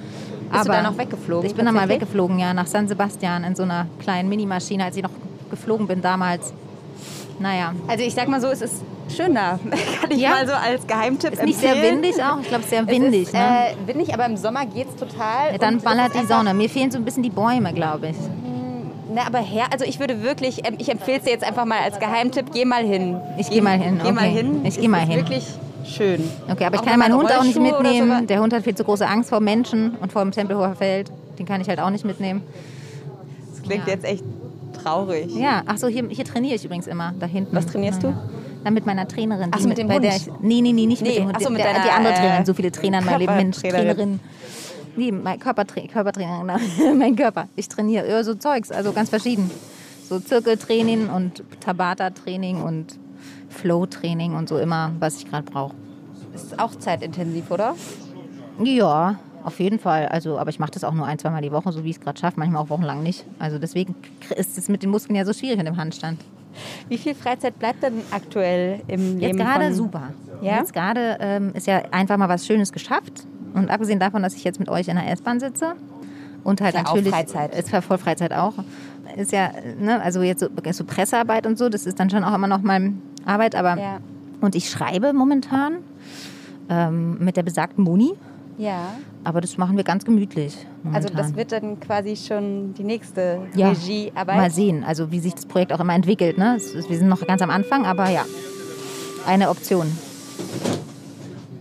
Bist du da noch weggeflogen, Ich bin dann mal weggeflogen, ja, nach San Sebastian in so einer kleinen Minimaschine, als ich noch geflogen bin damals. Naja. Also ich sag mal so, es ist schön da. *laughs* Kann ich Ja. mal so als Geheimtipp Ist nicht sehr empfehlen. windig auch? Ich glaube, es ist sehr Es windig. ist, ne? äh, windig, aber im Sommer geht's total. ja, dann es ballert ist die Sonne. Mir fehlen so ein bisschen die Bäume, glaube ich. Na, aber her, also ich würde wirklich, ähm, ich empfehle es dir jetzt einfach mal als Geheimtipp, geh mal hin. Ich geh mal hin, Geh mal okay. hin. Ich Es geh mal ist hin. wirklich schön. Okay, aber ich Auch kann meinen Hund auch nicht mitnehmen. so- Der Hund hat viel zu große Angst vor Menschen und vor dem Tempelhofer Feld. Den kann ich halt auch nicht mitnehmen. Das klingt Ja. jetzt echt traurig. Ja, ach so, hier, hier trainiere ich übrigens immer, da hinten. Was trainierst du? Na, mit meiner Trainerin. Ach so, mit dem bei der Hund? ich, Nee, nee, nee, nicht mit Nee, dem Hund. ach so, mit der, deiner, die andere äh, Trainerin. So viele Trainer in meinem Leben. Mensch. Trainerin. Nee, mein Körpertra Körpertrainerin, genau. *laughs* mein Körper. Ich trainiere so Zeugs, also ganz verschieden. So Zirkeltraining und Tabata-Training und Flow-Training und so immer, was ich gerade brauche. Ist auch zeitintensiv, oder? Ja, auf jeden Fall. Also, aber ich mache das auch nur ein, zweimal die Woche, so wie ich es gerade schaffe, manchmal auch wochenlang nicht. Also deswegen ist es mit den Muskeln ja so schwierig in dem Handstand. Wie viel Freizeit bleibt denn aktuell im Leben Jetzt gerade super. Ja? Jetzt gerade ähm, ist ja einfach mal was Schönes geschafft. Und abgesehen davon, dass ich jetzt mit euch in der S-Bahn sitze und halt Ist ja auch natürlich Freizeit. ist ja voll Freizeit auch. Ist ja, ne, also jetzt so, so Pressearbeit und so, das ist dann schon auch immer noch mal Arbeit, aber Ja. und ich schreibe momentan ähm, mit der besagten Moni, Ja. aber das machen wir ganz gemütlich. Also Momentan. das wird dann quasi schon die nächste ja, Regiearbeit. Mal sehen, also wie sich das Projekt auch immer entwickelt. Ne? Wir sind noch ganz am Anfang, aber ja, eine Option.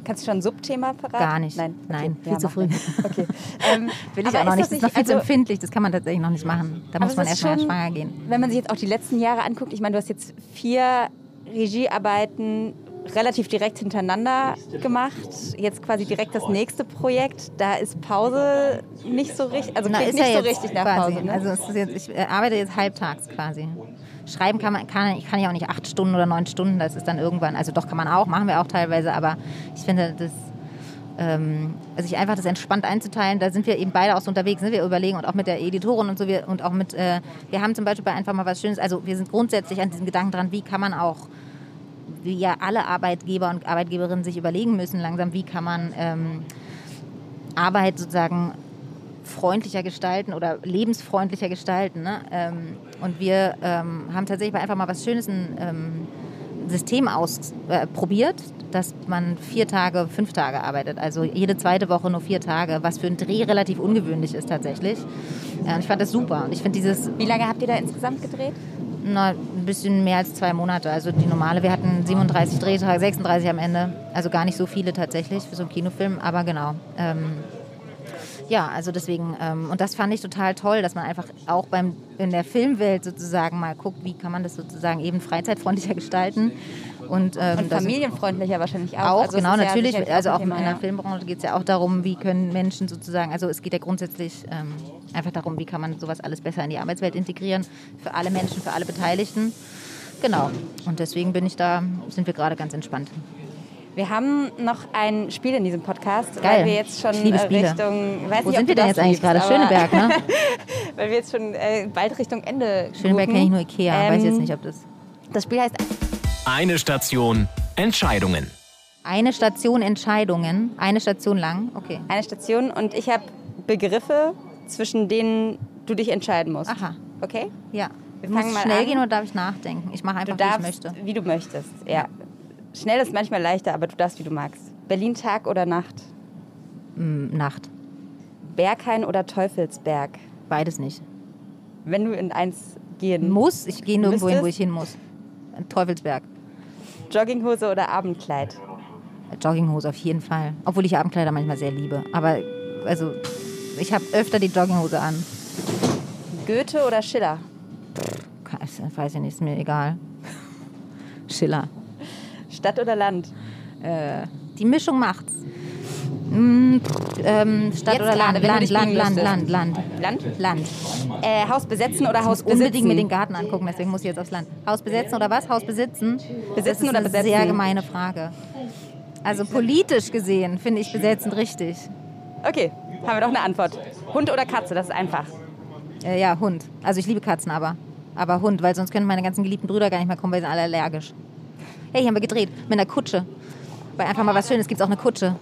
Kannst du schon ein Subthema verraten? Gar nicht. Nein, okay. Nein, viel Ja, zu früh. Okay. *laughs* Ähm, Will ich auch noch nicht. das ist noch viel zu also- empfindlich. Das kann man tatsächlich noch nicht machen. Da muss man erst mal schon- schwanger gehen. Wenn man sich jetzt auch die letzten Jahre anguckt, ich meine, du hast jetzt vier Regiearbeiten relativ direkt hintereinander gemacht. Jetzt quasi direkt das nächste Projekt. Da ist Pause nicht so richtig, also Na, ist nicht ja so richtig nach quasi. Pause. Ne? Also jetzt, ich äh, arbeite jetzt halbtags quasi. Schreiben kann man, kann, ich kann ja auch nicht acht Stunden oder neun Stunden. Das ist dann irgendwann, also doch kann man auch, machen wir auch teilweise. Aber ich finde das, also sich einfach das entspannt einzuteilen, da sind wir eben beide auch so unterwegs, ne? wir überlegen und auch mit der Editorin und so wir, und auch mit, äh, wir haben zum Beispiel bei einfach mal was Schönes, also wir sind grundsätzlich an diesem Gedanken dran, wie kann man auch wie ja alle Arbeitgeber und Arbeitgeberinnen sich überlegen müssen langsam, wie kann man ähm, Arbeit sozusagen freundlicher gestalten oder lebensfreundlicher gestalten. Ne? Ähm, und wir ähm, haben tatsächlich einfach mal was Schönes ein ähm, System ausprobiert, äh, dass man vier Tage, fünf Tage arbeitet. Also jede zweite Woche nur vier Tage, was für einen Dreh relativ ungewöhnlich ist tatsächlich. Ja, und ich fand das super. Und ich dieses Wie lange habt ihr da insgesamt gedreht? Na, ein bisschen mehr als zwei Monate. Also die normale, wir hatten 37 Drehtage, 36 am Ende. Also gar nicht so viele tatsächlich für so einen Kinofilm, aber genau. Ähm, ja, also deswegen, ähm, und das fand ich total toll, dass man einfach auch beim, in der Filmwelt sozusagen mal guckt, wie kann man das sozusagen eben freizeitfreundlicher gestalten. Und, ähm, Und familienfreundlicher wahrscheinlich auch. auch, Also genau, ja natürlich. sicherlich also auch in Thema, der ja. Filmbranche geht es ja auch darum, wie können Menschen sozusagen, also es geht ja grundsätzlich ähm, einfach darum, wie kann man sowas alles besser in die Arbeitswelt integrieren, für alle Menschen, für alle Beteiligten. Genau. Und deswegen bin ich da, sind wir gerade ganz entspannt. Wir haben noch ein Spiel in diesem Podcast, Geil. weil wir jetzt schon äh. Richtung. Weiß Wo nicht, sind wir denn jetzt eigentlich gerade? Schöneberg, ne? *laughs* weil wir jetzt schon äh, bald Richtung Ende. Schöneberg kenne ich nur Ikea, weiß Ähm, jetzt nicht, ob das. Das Spiel heißt Eine Station Entscheidungen. Eine Station Entscheidungen, eine Station lang, okay. eine Station und ich habe Begriffe, zwischen denen du dich entscheiden musst. Aha. Okay? Ja. Wir Muss fangen mal schnell an. gehen oder darf ich nachdenken? Ich mache einfach, Du wie ich darfst, möchte. wie du möchtest. Ja. Schnell ist manchmal leichter, aber du darfst, wie du magst. Berlin Tag oder Nacht? Hm, Nacht. Berghain oder Teufelsberg? Beides nicht. Wenn du in eins gehen Muss, ich gehe nirgendwo hin, wo ich hin muss. Teufelsberg. Jogginghose oder Abendkleid? Jogginghose auf jeden Fall. Obwohl ich Abendkleider manchmal sehr liebe. Aber also ich habe öfter die Jogginghose an. Goethe oder Schiller? Ich Weiß ich nicht, ist mir egal. Schiller. Stadt oder Land? Die Mischung macht's. Mm, ähm, Stadt Jetzt oder Land? Land, Land, Land. Land, Land. Land? Land. Äh, Haus besetzen oder Haus muss unbedingt besitzen? mir den Garten angucken, deswegen muss ich jetzt aufs Land. Haus besetzen oder was? Haus besitzen? Besitzen das ist oder eine besetzen? sehr gemeine Frage. Also politisch gesehen finde ich besetzen richtig. Okay, haben wir doch eine Antwort. Hund oder Katze? Das ist einfach. Äh, ja, Hund. Also ich liebe Katzen aber. Aber Hund, weil sonst können meine ganzen geliebten Brüder gar nicht mehr kommen, weil sie sind alle allergisch. Hey, hier haben wir gedreht. Mit einer Kutsche. Weil einfach mal was Schönes gibt es auch eine Kutsche.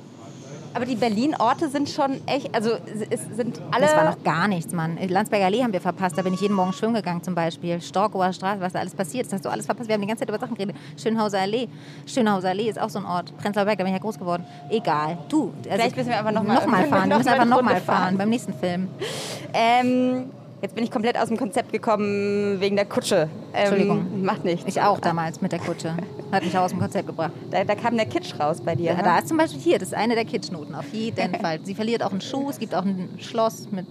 Aber die Berlin-Orte sind schon echt, also es sind alle... Das war noch gar nichts, Mann. Landsberger Allee haben wir verpasst. Da bin ich jeden Morgen schwimmen gegangen zum Beispiel. Storkower Straße, was da alles passiert. Das hast du alles verpasst. Wir haben die ganze Zeit über Sachen geredet. Schönhauser Allee. Schönhauser Allee ist auch so ein Ort. Prenzlauer Berg, da bin ich ja groß geworden. Egal. Du. Also Vielleicht müssen wir einfach noch mal noch mal fahren. Wir müssen einfach eine noch Runde mal fahren. fahren. Beim nächsten Film. Ähm, Jetzt bin ich komplett aus dem Konzept gekommen wegen der Kutsche. Ähm, Entschuldigung. Macht nichts. Ich auch damals mit der Kutsche. Hat mich auch aus dem Konzept gebracht. Da, da kam der Kitsch raus bei dir. Ja, ne? da ist zum Beispiel hier, das ist eine der Kitschnoten, auf jeden *laughs* Fall. Sie verliert auch einen Schuh, es gibt auch ein Schloss mit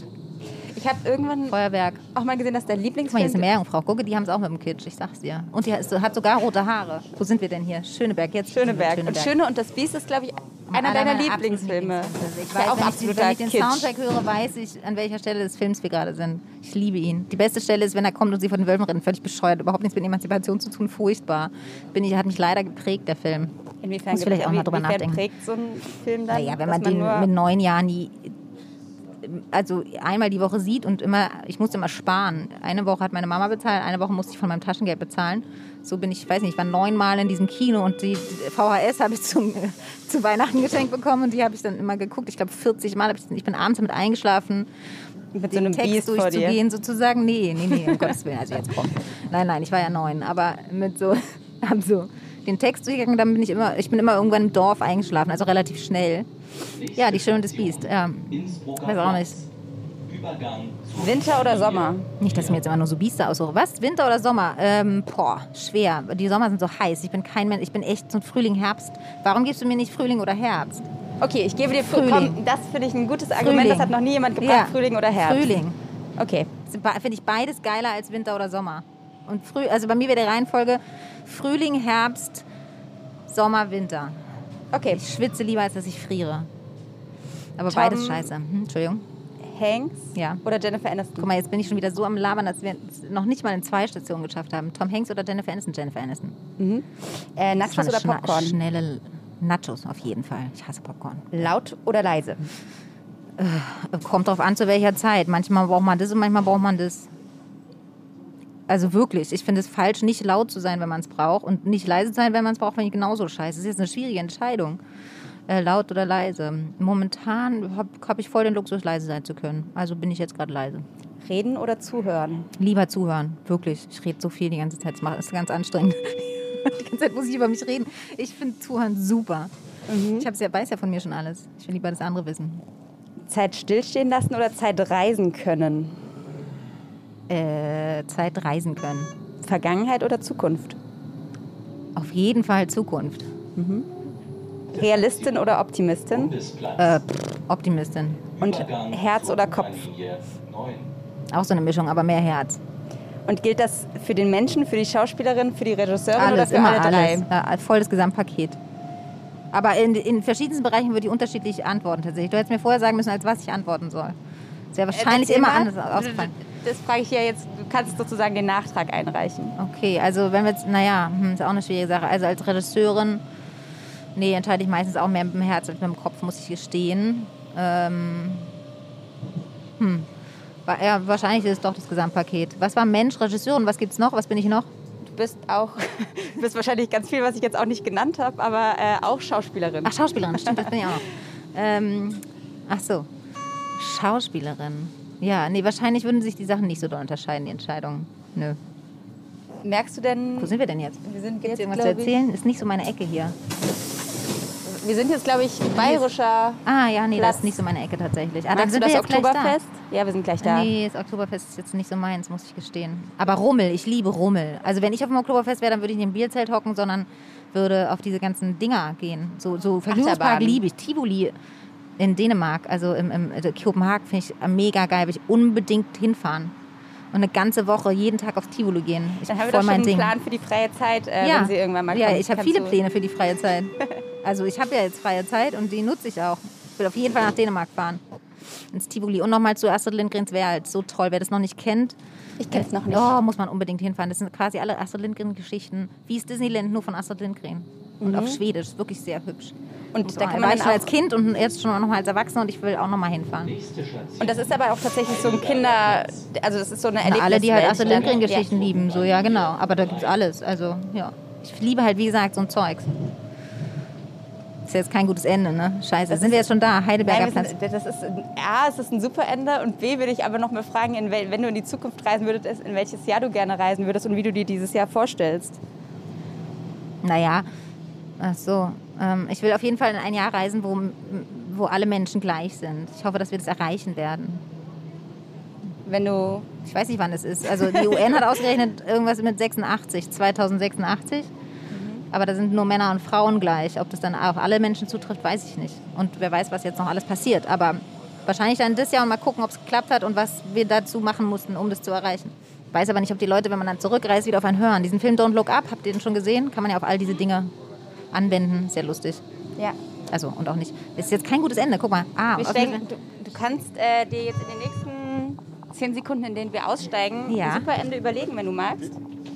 ich habe irgendwann Feuerwerk. auch mal gesehen, dass der Guck mal, hier Lieblingsfilm... ist eine Meerjungfrau. Gucke, die haben es auch mit dem Kitsch, ich sag's dir. Und die hat sogar rote Haare. Wo sind wir denn hier? Schöneberg, jetzt. Schöneberg. Schöneberg. Und Schöne und das Biest ist, glaube ich, einer deiner Lieblingsfilme. Lieblingsfilme. Ich ja weiß, auch wenn, ich, wenn ich den Kitsch. Soundtrack höre, weiß ich, an welcher Stelle des Films wir gerade sind. Ich liebe ihn. Die beste Stelle ist, wenn er kommt und sie von den Wölfen rennt. Völlig bescheuert. Überhaupt nichts mit Emanzipation zu tun. Furchtbar. Bin ich, hat mich leider geprägt, der Film. Inwiefern, Muss vielleicht auch mal drüber nachdenken. prägt so ein Film dann? Naja, wenn dass man den mit neun Jahren nie, also einmal die Woche sieht und immer, ich musste immer sparen. Eine Woche hat meine Mama bezahlt, eine Woche musste ich von meinem Taschengeld bezahlen. So bin ich, ich weiß nicht, ich war neunmal in diesem Kino und die VHS habe ich zum, *laughs* zu Weihnachten geschenkt bekommen und die habe ich dann immer geguckt. Ich glaube 40 Mal, hab ich, ich bin abends damit eingeschlafen, mit so den einem Text Biest durchzugehen sozusagen. Nee, nee, nee, um *laughs* Gottes Willen, also jetzt komm. Nein, nein, ich war ja neun, aber mit so, *laughs* hab so den Text durchgegangen, dann bin ich immer, ich bin immer irgendwann im Dorf eingeschlafen, also relativ schnell. Ja, die Schöne und das Biest, ja. Weiß auch nicht. Winter oder Sommer? Nicht, dass ich mir jetzt immer nur so Biester aussuche. Was? Winter oder Sommer? Ähm, boah, schwer. Die Sommer sind so heiß. Ich bin kein Mensch. Ich bin echt so Frühling, Herbst. Warum gibst du mir nicht Frühling oder Herbst? Okay, ich gebe dir Frühling. Frühling. Komm, das finde ich ein gutes Argument. Frühling. Das hat noch nie jemand gebracht. Ja. Frühling oder Herbst. Frühling. Okay. Finde ich beides geiler als Winter oder Sommer. Und früh, also bei mir wäre die Reihenfolge Frühling, Herbst, Sommer, Winter. Okay. Ich schwitze lieber, als dass ich friere. Aber Tom- beides scheiße. Hm, Entschuldigung. Hanks Ja. oder Jennifer Aniston? Guck mal, jetzt bin ich schon wieder so am Labern, dass wir noch nicht mal in zwei Stationen geschafft haben. Tom Hanks oder Jennifer Aniston? Jennifer Aniston. Äh, Das war Nachos oder Popcorn? Schnelle Nachos auf jeden Fall. Ich hasse Popcorn. Laut oder leise? Kommt drauf an, zu welcher Zeit. Manchmal braucht man das und manchmal braucht man das. Also wirklich, ich finde es falsch, nicht laut zu sein, wenn man es braucht und nicht leise zu sein, wenn man es braucht, finde ich genauso scheiße. Das ist jetzt eine schwierige Entscheidung. Äh, laut oder leise. Momentan habe hab ich voll den Luxus, leise sein zu können. Also bin ich jetzt gerade leise. Reden oder zuhören? Lieber zuhören, wirklich. Ich rede so viel die ganze Zeit. Das ist ganz anstrengend. *laughs* die ganze Zeit muss ich über mich reden. Ich finde Zuhören super. Ich hab's ja, weiß ja von mir schon alles. Ich will lieber das andere wissen. Zeit stillstehen lassen oder Zeit reisen können? Äh, Zeit reisen können. Vergangenheit oder Zukunft? Auf jeden Fall Zukunft. Realistin oder Optimistin? Äh, pff, Optimistin. Und Übergang Herz oder Kopf? Linie 9. Auch so eine Mischung, aber mehr Herz. Und gilt das für den Menschen, für die Schauspielerin, für die Regisseurin Alles, oder für immer alle drei? alles. Ja, voll das Gesamtpaket. Aber in, in verschiedensten Bereichen würde ich unterschiedlich antworten tatsächlich. Du hättest mir vorher sagen müssen, als was ich antworten soll. Das wäre wahrscheinlich Erzähl immer mal. anders ausgefallen. Das frage ich ja jetzt. Du kannst sozusagen den Nachtrag einreichen. Okay, also wenn wir jetzt, naja, hm, ist auch eine schwierige Sache. Also als Regisseurin, nee, entscheide ich meistens auch mehr mit dem Herz als mit dem Kopf, muss ich gestehen. Ähm, hm. Ja, wahrscheinlich ist es doch das Gesamtpaket. Was war Mensch, Regisseurin, was gibt's noch? Was bin ich noch? Du bist auch, *laughs* du bist wahrscheinlich ganz viel, was ich jetzt auch nicht genannt habe, aber äh, auch Schauspielerin. Ach, Schauspielerin, stimmt, das bin ich auch noch. *laughs* Ähm, ach so, Schauspielerin. Ja, nee, wahrscheinlich würden sich die Sachen nicht so doll unterscheiden, die Entscheidungen. Nö. Merkst du denn, Wo sind wir denn jetzt? wir sind Gibt's jetzt, irgendwas zu erzählen? Ist nicht so meine Ecke hier. wir sind jetzt, glaube ich, bayerischer. Ah, ja, nee, Platz. das ist nicht so meine Ecke tatsächlich. Ah, dann Magst du sind das wir jetzt gleich Oktoberfest? Ja, wir sind gleich Da. da. Nee, das Oktoberfest ist jetzt nicht so meins, muss ich gestehen. Aber Rummel, ich liebe Rummel. Also wenn ich auf dem Oktoberfest wäre, dann würde ich nicht im Bierzelt hocken, sondern würde auf diese ganzen Dinger gehen. So, so Vergnügungspark liebe ich. Tivoli in Dänemark, also im, im also Kopenhagen, finde ich mega geil. Will ich unbedingt hinfahren. Und eine ganze Woche jeden Tag aufs Tivoli gehen. Ich Dann haben wir doch schon einen Ding. Plan für die freie Zeit, äh, ja. wenn sie irgendwann mal ja, kommt. ich habe viele Pläne für die freie Zeit. Also ich habe ja jetzt freie Zeit und die nutze ich auch. Ich will auf jeden Fall nach Dänemark fahren. Ins Tivoli. Und nochmal zu Astrid Lindgrens wäre halt so toll. Wer das noch nicht kennt, Ich kenne es noch nicht. oh, muss man unbedingt hinfahren. Das sind quasi alle Astrid Lindgren-Geschichten. Wie ist Disneyland nur von Astrid Lindgren? Und auf Schwedisch. Ist wirklich sehr hübsch. Und da kann war man ich schon als auch, Kind und jetzt schon noch mal als Erwachsener und ich will auch noch mal hinfahren. Und das ist aber auch tatsächlich so ein Kinder, also das ist so eine Na, alle, die halt Astrid. Lindgren-Geschichten lieben, so ja genau. Aber da gibt's alles. Also ja, ich liebe halt wie gesagt so ein Zeugs. Ist jetzt kein gutes Ende, ne? Scheiße. Sind wir jetzt schon da? Heidelberger Nein, Platz. sind, das ist, A, es ist ein super Ende und B, würde ich aber noch mal fragen, in wel, wenn du in die Zukunft reisen würdest, in welches Jahr du gerne reisen würdest und wie du dir dieses Jahr vorstellst. Naja, ach so. Ähm, ich will auf jeden Fall in ein Jahr reisen, wo, wo alle Menschen gleich sind. Ich hoffe, dass wir das erreichen werden. wenn du. Ich weiß nicht, wann es ist. Also die UN hat ausgerechnet irgendwas mit 86, 2086. Aber da sind nur Männer und Frauen gleich. Ob das dann auf alle Menschen zutrifft, weiß ich nicht. Und wer weiß, was jetzt noch alles passiert. Aber wahrscheinlich dann das Jahr und mal gucken, ob es geklappt hat und was wir dazu machen mussten, um das zu erreichen. Ich weiß aber nicht, ob die Leute, wenn man dann zurückreist, wieder auf einen hören. Diesen Film Don't Look Up, habt ihr den schon gesehen? Kann man ja auf all diese Dinge anwenden. Sehr lustig. Ja. Also, und auch nicht. Das ist jetzt kein gutes Ende. Guck mal. Ah, Wir denken, du, du kannst äh, dir jetzt in den nächsten zehn Sekunden, in denen wir aussteigen, Ja. ein super Ende überlegen, wenn du magst.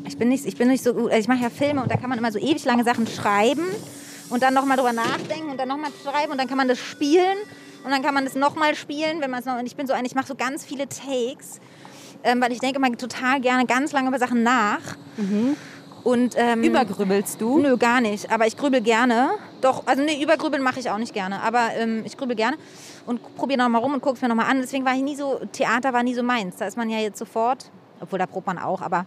Ich bin nicht, ich bin nicht so gut. Also ich mache ja Filme und da kann man immer so ewig lange Sachen schreiben und dann nochmal drüber nachdenken und dann nochmal schreiben und dann kann man das spielen und dann kann man das nochmal spielen, wenn man es noch. Und ich bin so ein, ich mache so ganz viele Takes, ähm, weil ich denke immer total gerne ganz lange über Sachen nach. Und, ähm, Übergrübelst du? Nö, gar nicht. Aber ich grübel gerne. Doch, also nee, übergrübeln mache ich auch nicht gerne. Aber ähm, ich grübel gerne und probiere nochmal rum und gucke es mir nochmal an. Deswegen war ich nie so, Theater war nie so meins. Da ist man ja jetzt sofort, obwohl da probt man auch, aber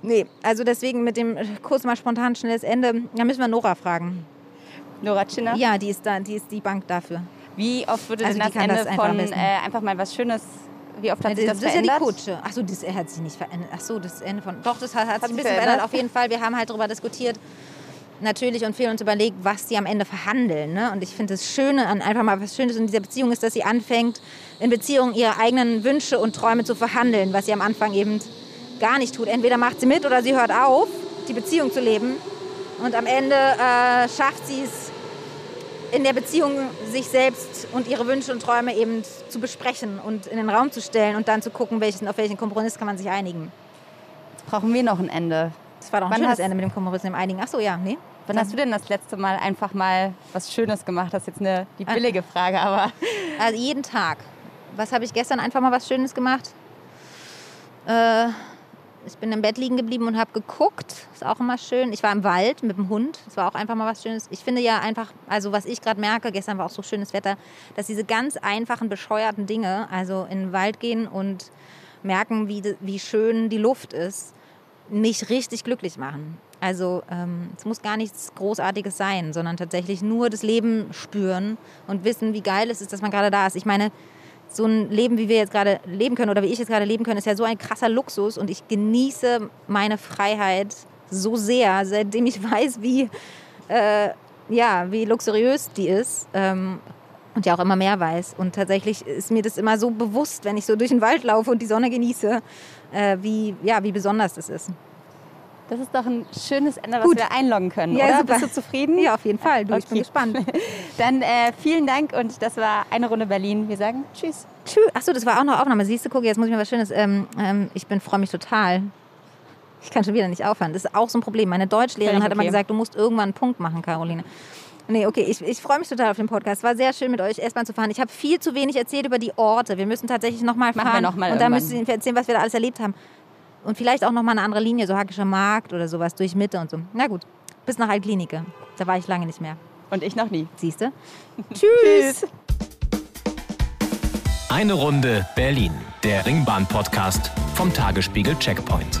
nee. Also deswegen mit dem äh, kurz mal spontan schnelles Ende, da müssen wir Nora fragen. Nora Tschinner? Ja, die ist da, die ist die Bank dafür. Wie oft würde Also denn das Ende das einfach von äh, einfach mal was Schönes, wie oft hat sich das, das ist ja die verändert? Kutsche. Ach so, das hat sich nicht verändert. Ach so, das Ende von. Doch, das hat, hat sich ein bisschen verändert? verändert. Auf jeden Fall. Wir haben halt darüber diskutiert. Natürlich und viel uns überlegt, was die am Ende verhandeln. Ne? Und ich finde das Schöne an einfach mal was Schönes in dieser Beziehung ist, dass sie anfängt, in Beziehung ihre eigenen Wünsche und Träume zu verhandeln, was sie am Anfang eben gar nicht tut. Entweder macht sie mit oder sie hört auf, die Beziehung zu leben. Und am Ende äh, schafft sie es, in der Beziehung sich selbst und ihre Wünsche und Träume eben zu besprechen und in den Raum zu stellen und dann zu gucken, welchen, auf welchen Kompromiss kann man sich einigen. Jetzt brauchen wir noch ein Ende. Das war doch ein Wann schönes hast- Ende mit dem Kompromiss im Einigen. Ach so, ja, nee. Wann hast du denn das letzte Mal einfach mal was Schönes gemacht? Das ist jetzt eine, die billige Frage, aber Also jeden Tag. Was habe ich gestern einfach mal was Schönes gemacht? Äh, ich bin im Bett liegen geblieben und habe geguckt. Ist auch immer schön. Ich war im Wald mit dem Hund. Das war auch einfach mal was Schönes. Ich finde ja einfach, also was ich gerade merke, gestern war auch so schönes Wetter, dass diese ganz einfachen, bescheuerten Dinge, also in den Wald gehen und merken, wie, wie schön die Luft ist, mich richtig glücklich machen. Also ähm, es muss gar nichts Großartiges sein, sondern tatsächlich nur das Leben spüren und wissen, wie geil es ist, dass man gerade da ist. Ich meine, so ein Leben, wie wir jetzt gerade leben können oder wie ich jetzt gerade leben können, ist ja so ein krasser Luxus und ich genieße meine Freiheit so sehr, seitdem ich *laughs* weiß, wie, äh, ja, wie luxuriös die ist. Ähm, und ja auch immer mehr weiß. Und tatsächlich ist mir das immer so bewusst, wenn ich so durch den Wald laufe und die Sonne genieße, äh, wie, ja, wie besonders das ist. Das ist doch ein schönes Ende, was Gut. wir einloggen können, Ja, oder? super. Bist du zufrieden? Ja, auf jeden Fall. Du, ich bin Okay. gespannt. *laughs* Dann äh, vielen Dank und das war eine Runde Berlin. Wir sagen Tschüss. Tschüss. Achso, das war auch noch Aufnahme. Siehst du, guck, jetzt muss ich mal was Schönes. Ähm, ähm, ich bin freue mich total. Ich kann schon wieder nicht aufhören. Das ist auch so ein Problem. Meine Deutschlehrerin Völlig hat immer okay. gesagt, du musst irgendwann einen Punkt machen, Caroline. Nee, okay, ich, ich freue mich total auf den Podcast. War sehr schön mit euch S-Bahn zu fahren. Ich habe viel zu wenig erzählt über die Orte. Wir müssen tatsächlich nochmal Machen wir fahren. noch mal und dann irgendwann. müssen wir erzählen, was wir da alles erlebt haben. Und vielleicht auch nochmal eine andere Linie, so Hackischer Markt oder sowas, durch Mitte und so. Na gut, bis nach Altklinike. Da war ich lange nicht mehr. Und ich noch nie. Siehst du? *laughs* Tschüss. Eine Runde Berlin, der Ringbahn-Podcast vom Tagesspiegel Checkpoint.